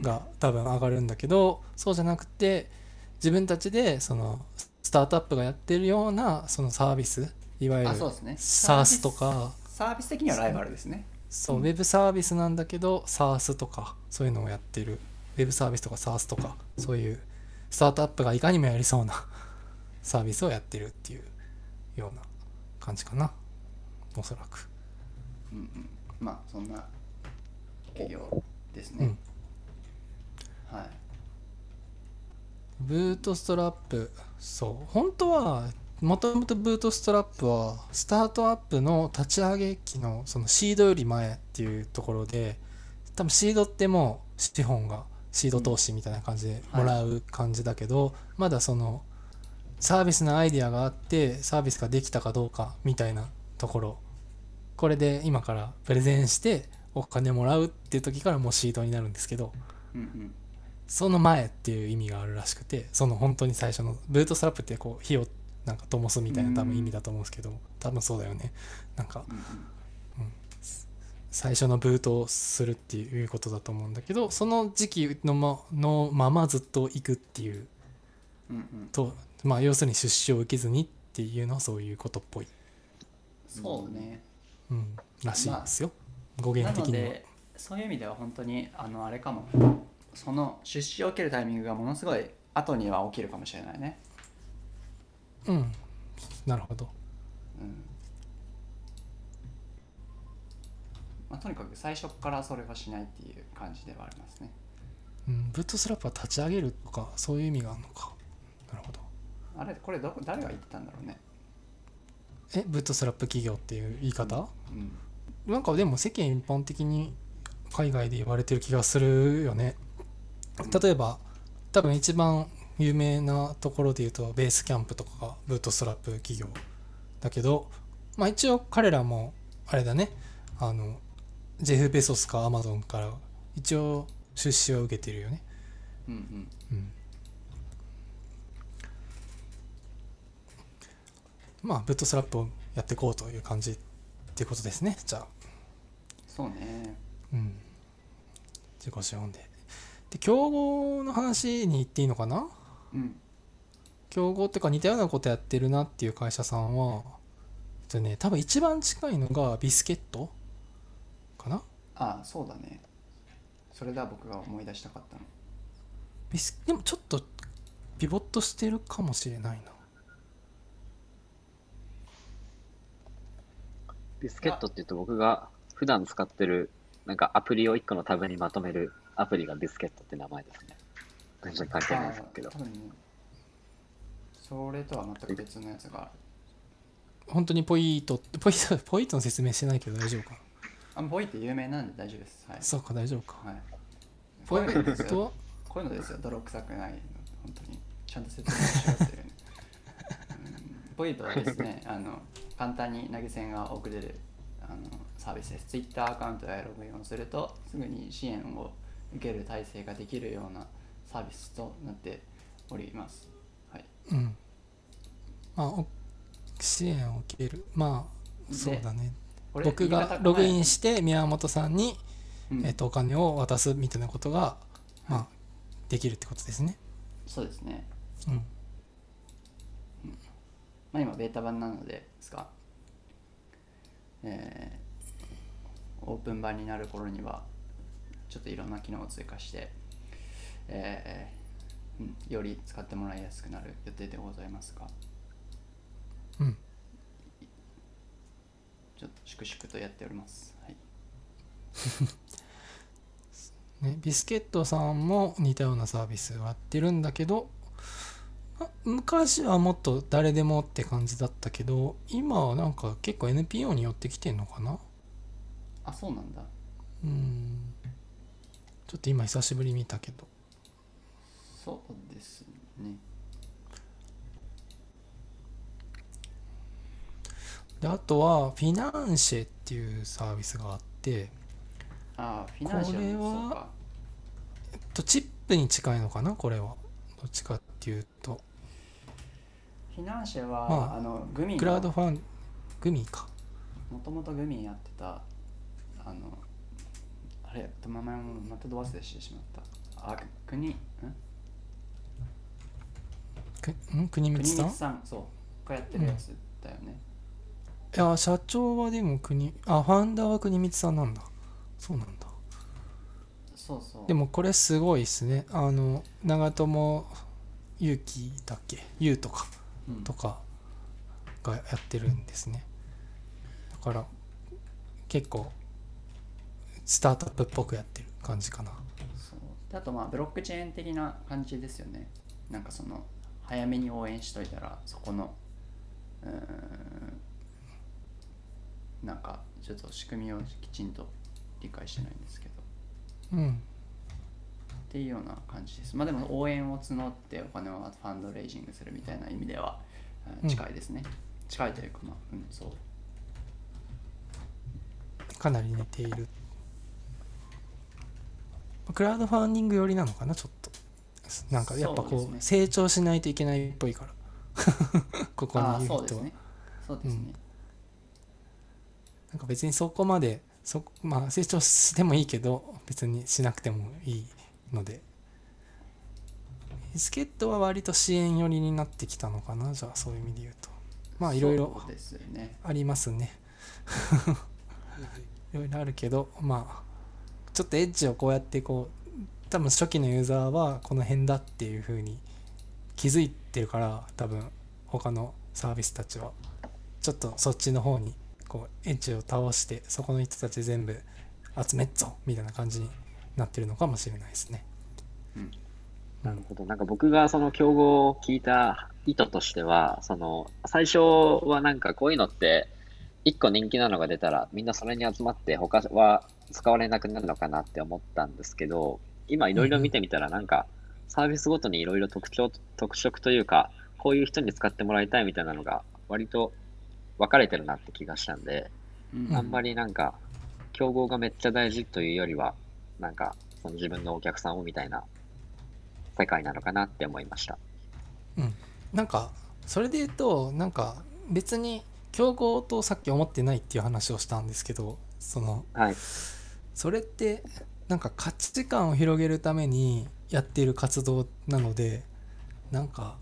が多分上がるんだけどそうじゃなくて自分たちでそのスタートアップがやってるようなそのサービスいわゆるあそうですね。SaaS とか。サービス的にはライバルですね。そう、ウェブサービスなんだけど SaaS とかそういうのをやってる。ウェブサービスとか SaaS とかそういうスタートアップがいかにもやりそうなサービスをやってるっていうような感じかな。おそらく。うんうん。まあそんな企業ですね、はい。ブートストラップ。そう。本当はもともとブートストラップはスタートアップの立ち上げ期のそのシードより前っていうところで多分シードってもう資本がシード投資みたいな感じでもらう感じだけど、まだそのサービスのアイデアがあってサービスができたかどうかみたいなところ。これで今からプレゼンしてお金もらうっていう時からもうシードになるんですけど。うんうんその前っていう意味があるらしくてその本当に最初のブートストラップってこう火をなんか灯すみたいな多分意味だと思うんですけど多分そうだよね。なんかうんうん。最初のブートをするっていうことだと思うんだけどその時期のまのままずっと行くっていうとまあ要するに出資を受けずにっていうのはそういうことっぽい、そうね。うん、らしいですよ、語源なの的には。でそういう意味では本当にあのあれかもその出資を受けるタイミングがものすごい後には起きるかもしれないね。うん。なるほど。うん。まあ、とにかく最初からそれはしないっていう感じではありますね。うん、ブートストラップは立ち上げるとかそういう意味があるのか。なるほど。あれこれどこ誰が言ってたんだろうね。え？ブートストラップ企業っていう言い方、うん。なんかでも世間一般的に海外で言われてる気がするよね例えば多分一番有名なところで言うとベースキャンプとかがブートストラップ企業だけどまあ一応彼らもあれだねあのジェフ・ベソスかアマゾンから一応出資は受けてるよね。うんうん。うんまあブートストラップをやっていこうという感じっていうことですねじゃあ。そうね。うん。自己資本でで競合の話に行っていいのかな？うん。競合っていうか似たようなことやってるなっていう会社さんはえっとね多分一番近いのがビスケットかな？あそうだね。それだ僕が思い出したかったの。ビスでもちょっとピボットしてるかもしれないな。ビスケットって言うと僕が普段使ってるなんかアプリを1個のタブにまとめるアプリがビスケットって名前ですね。全然関係ないですけど。それとは全く別のやつがある。本当にポイート ポイートポイートの説明してないけど大丈夫か？なあボイって有名なんで大丈夫です。はい。そうか大丈夫か。はい。ポイこういうのですよ。ートはこういうのですよ。泥臭くない。の本当に。ちゃんと説明しますよね。うん。ポイントはですねあの簡単に投げ銭が送れるあのサービスです。Twitter アカウントやログインをするとすぐに支援を受ける体制ができるようなサービスとなっております。はい。うん。まあお支援を受ける。まあでそうだね。僕がログインして宮本さんに、うん。えっとお金を渡すみたいなことが、まあ、できるってことですね。そうですね。うん、まあ、今ベータ版なのですが、えーオープン版になる頃にはちょっといろんな機能を追加して、えーうんより使ってもらいやすくなる予定でございますが。うん、ちょっと粛々とやっております、はい、ね、ビスケットさんも似たようなサービスをやってるんだけどあ昔はもっと誰でもって感じだったけど今はなんか結構 NPO に寄ってきてんのかな？あそうなんだ。うんちょっと今久しぶり見たけど。そうですね。であとはフィナンシェっていうサービスがあってああフィナンシャルこれはそうか。とチップに近いのかな？これは。どっちかっていうと。フィナンシェは、まああのグミクラウドファングミか。もともとグミやってたあのあれ名前もまたど忘れしてしまった。あ国んくん？国国光さん？光さんそう。がやってるやつだよね、いや社長はでも国あファウンダーは国光さんなんだ。そうなんだ。そうそう。でもこれすごいっすね。あの長友佑樹だっけ？優とか。うん。とか。がやってるんですね。だから結構スタートアップっぽくやってる感じかな。そう。であとまあブロックチェーン的な感じですよね。なんかその早めに応援しといたらそこのうーんなんかちょっと仕組みをきちんと理解してないんですけど。うん。っていうような感じです。まあでも応援を募ってお金をファンドレイジングするみたいな意味ではうん。近いですね、近いというかまあうんそう。かなり似ているクラウドファンディング寄りなのかなちょっと。なんかやっぱこうね成長しないといけないっぽいから。ここにいる人は、そうですね。そうですね、なんか別にそこまでそまあ成長してもいいけど別にしなくてもいいので。スケットは割と支援寄りになってきたのかなじゃあそういう意味で言うと。まあいろいろありますね。いろいろあるけどまあちょっとエッジをこうやってこう多分初期のユーザーはこの辺だっていう風に気づいてるから多分他のサービスたちはちょっとそっちの方にこうエッジを倒してそこの人たち全部集めっぞみたいな感じになってるのかもしれないですね。なるほど。なんか僕がその競合を聞いた意図としては、その最初はなんかこういうのって一個人気なのが出たらみんなそれに集まって他は使われなくなるのかなって思ったんですけど、今いろいろ見てみたらなんかサービスごとにいろいろ特徴、特色というか、こういう人に使ってもらいたいみたいなのが割と分かれてるなって気がしたんで、うんあんまりなんか競合がめっちゃ大事というよりは、なんかその自分のお客さんをみたいな世界なのかなって思いました。なんかそれで言うとなんか別に競合とさっき思ってないっていう話をしたんですけどそのはい。それってなんか価値観を広げるためにやっている活動なのでなんか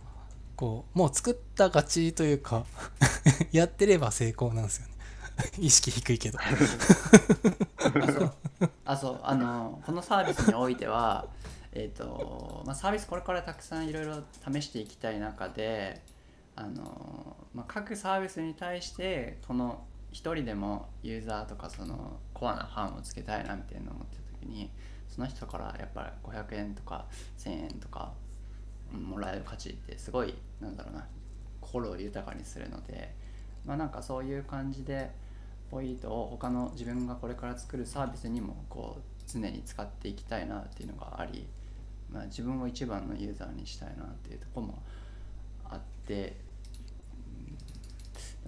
こうもう作った勝ちというか やってれば成功なんですよね。意識低いけど。あそう。あそう。あのこのサービスにおいてはえっ、と、まあ、サービスこれからたくさんいろいろ試していきたい中であの、まあ、各サービスに対してこの一人でもユーザーとかそのコアなファンをつけたいなみたいな思ってた時にその人からやっぱり500円とか1000円とかもらえる価値ってすごいなんだろうな心を豊かにするのでまあなんかそういう感じでポイントを他の自分がこれから作るサービスにもこう常に使っていきたいなっていうのがあり、まあ、自分を一番のユーザーにしたいなっていうとこもあって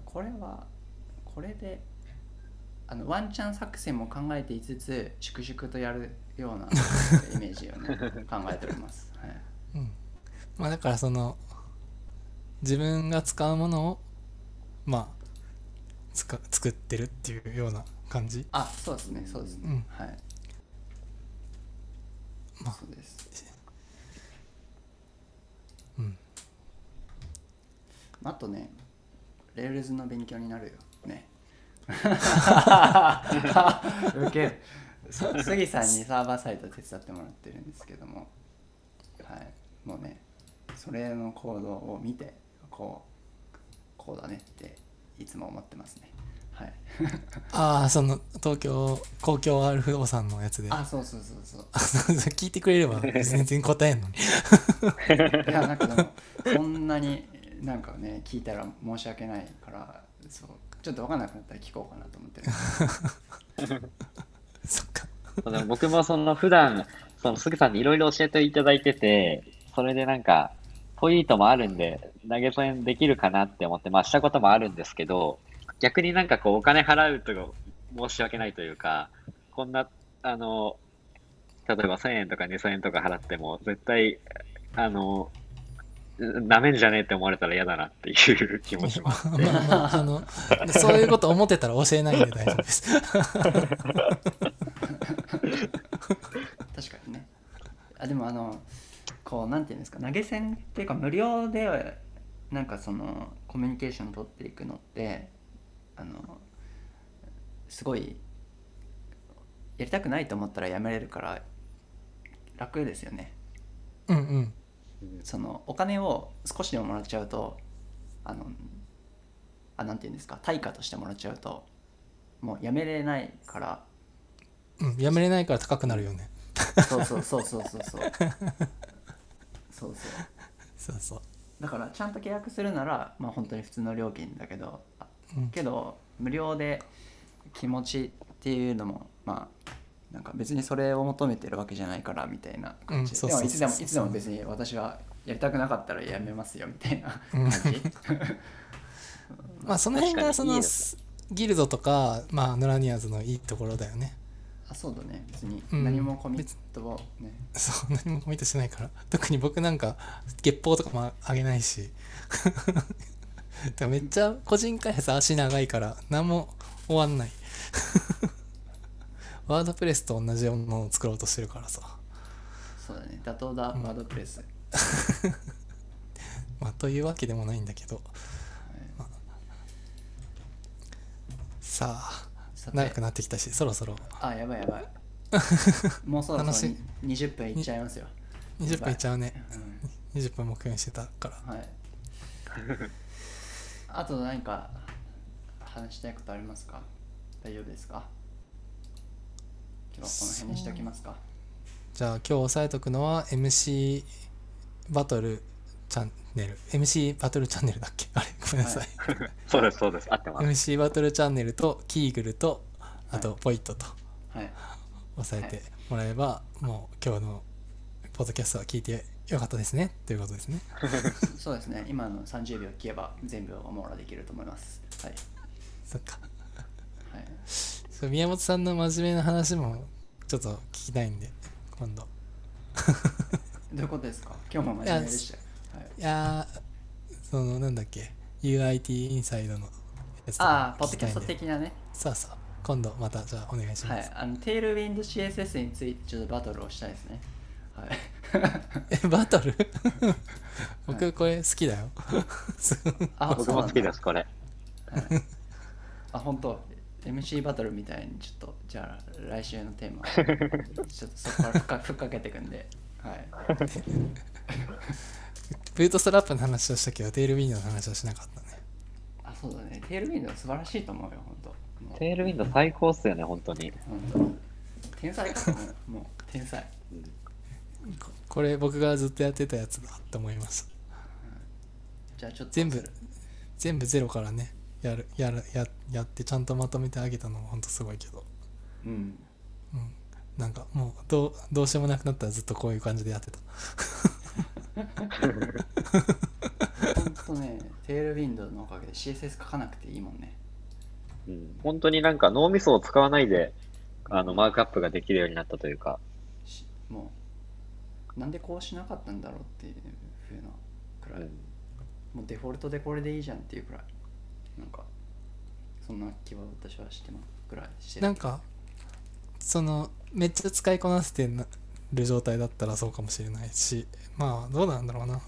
これはこれであのワンチャン作戦も考えていつつ粛々とやるような イメージをね考えております。はい。うん。まあだからその自分が使うものをまあつか作ってるっていうような感じ？あそうですねそうですね、うん。はい。まあ。そうです。うん。あとね Rails の勉強になるよね ウケる。杉さんにサーバーサイト手伝ってもらってるんですけども。はい。もうねそれのコードを見てこうこうだねっていつも思ってますね。はい。ああその東京公共ある不動産のやつで。あそう そうそうそう。聞いてくれれば全然答えんのに。いやなんかでもそんなになんかね聞いたら申し訳ないからそうちょっと分かんなくなったら聞こうかなと思ってる。そっか。でも僕もその普段、そのすぐさんにいろいろ教えていただいてて、それでなんか、ポイントもあるんで、投げ銭できるかなって思って、まあしたこともあるんですけど、逆になんかこうお金払うと申し訳ないというか、こんな、あの、例えば1000円とか2000円とか払っても、絶対、あの、なめんじゃねえって思われたら嫌だなっていう気持ちもあって。まあまああのそういうこと思ってたら教えないんで大丈夫です。確かにね。あでもあのこうなんていうんですか投げ銭っていうか無料でなんかそのコミュニケーションを取っていくのってあのすごいやりたくないと思ったらやめれるから楽ですよね。うんうんそのお金を少しでももらっちゃうとあのあなんて言うんですか対価としてもらっちゃうともうやめれないから。うんやめれないから高くなるよね。そうそうそうそうそうそう。そうそう。そうだからちゃんと契約するならまあ本当に普通の料金だけど、うん、けど無料で気持ちっていうのもまあなんか別にそれを求めてるわけじゃないからみたいな感じ、でもいつでもいつでも別に私はやりたくなかったらやめますよみたいな。うん。感 じまあその辺がそのギルドとかまあノラニアーズのいいところだよね。あそうだね。別にうん。何もコミットをね、そう何もコミットしてないから。特に僕なんか月報とかもあげないし。めっちゃ個人開発足長いから何も終わんないワードプレスと同じようなのを作ろうとしてるからさ。そうだね。妥当だワードプレス、まあというわけでもないんだけど、まあさあさて。長くなってきたしそろそろ。あやばいやばい。もうそろ楽しそろに20分いっちゃいますよ、20分いっちゃうね。うん。20分目標にしてたから。はい。あと何か話したいことありますか？大丈夫ですか？今日はこの辺にしておきますかじゃあ今日押さえとくのは MC バトルチャンネル MC バトルチャンネルだっけ？あれごめんなさい、そうです、そうです。合ってます。MC バトルチャンネルとキーグルとあとポイットとはい。押さえてもらえば、もう今日のポッドキャストは聞いてよかったですねということですね そうですね。今の30秒聞けば全部を網羅できると思います。はい。そっかはい、そう宮本さんの真面目な話もちょっと聞きたいんで今度。どういうことですか？今日も真面目でしたよ。はい、いやーそのなんだっけ？UIT インサイドのやつとああ、かポッドキャスト的なね。そうそう。今度またじゃあお願いします、はい。あの、テールウィンド CSS についてちょっとバトルをしたいですね。はい。えバトル？僕これ好きだよ。あ僕も好きです、これ。はい。あ、本当 MC バトルみたいにちょっとじゃあ来週のテーマ ちょっとそこからふっかふっかけていくんで、はい、ブートストラップの話をしたけどテールウィンドの話はしなかったね。あそうだね。テールウィンド素晴らしいと思うよ本当。もう。テールウィンド最高っすよね、本当に。本当。天才かと思う。もう天才。ここれ僕がずっとやってたやつだって思いましたじゃあちょっと。全部全部ゼロからねやるやるややってちゃんとまとめてあげたのもほんとすごいけど。うん。なんかもうどうどうしようもなくなったらずっとこういう感じでやってた。本当ねテールウィンドのおかげで CSS 書かなくていいもんね。うん、本当になんか脳みそを使わないで、あの、マークアップができるようになったというか、しもうなんでこうしなかったんだろうっていうふうなくらい、うん。もうデフォルトでこれでいいじゃんっていうくらいなんかそんな気は私はしてますくらいしてる。なんかそのめっちゃ使いこなせてる状態だったらそうかもしれないしまあどうなんだろうな。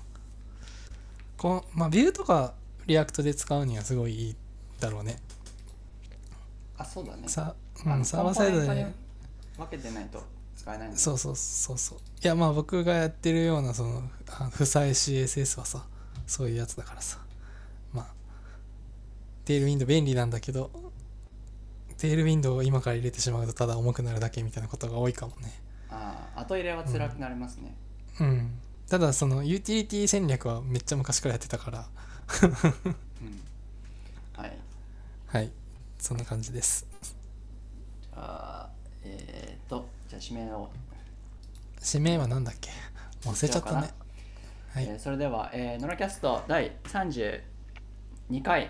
こうまあ Vue とか React で使うにはすごいいいだろうね。あそうだね。さ、うん、サーバーサイドで。分けてないと使えないそうそうそうそういやまあ僕がやってるようなそのあ負債 CSS はさそういうやつだからさ。まあ Tailwind 便利なんだけど Tailwind を今から入れてしまうとただ重くなるだけみたいなことが多いかもね。ああ後入れは辛くなりますね、うん。ただそのユーティリティ戦略はめっちゃ昔からやってたから。うん。はい。はい。そんな感じです。じゃあえー、っとじゃあ締めを。指名は何だっけ？忘れちゃったね。はい。えーそれでは、えーノラキャスト第32回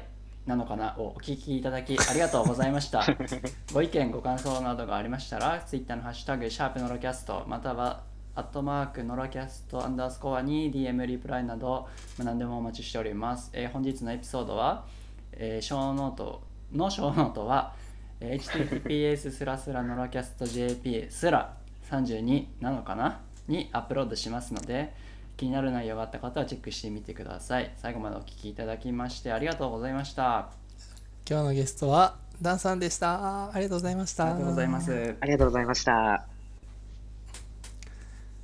なのかな？をお聞きいただきありがとうございました。ご意見、ご感想などがありましたら、Twitter のハッシュタグ、シャープノラキャスト、または、アットマークノラキャストアンダースコアに DM リプライなど、まあ何でもお待ちしております。えー本日のエピソードは、えー、ショーノートのショーノートは、えー https スラスラノラキャスト JP スラ32なのかな？にアップロードしますので気になる内容があった方はチェックしてみてください。最後までお聞きいただきましてありがとうございました。あ今日のゲストはダンさんでした。ありがとうございました。りがとうございます。ありがとうございました。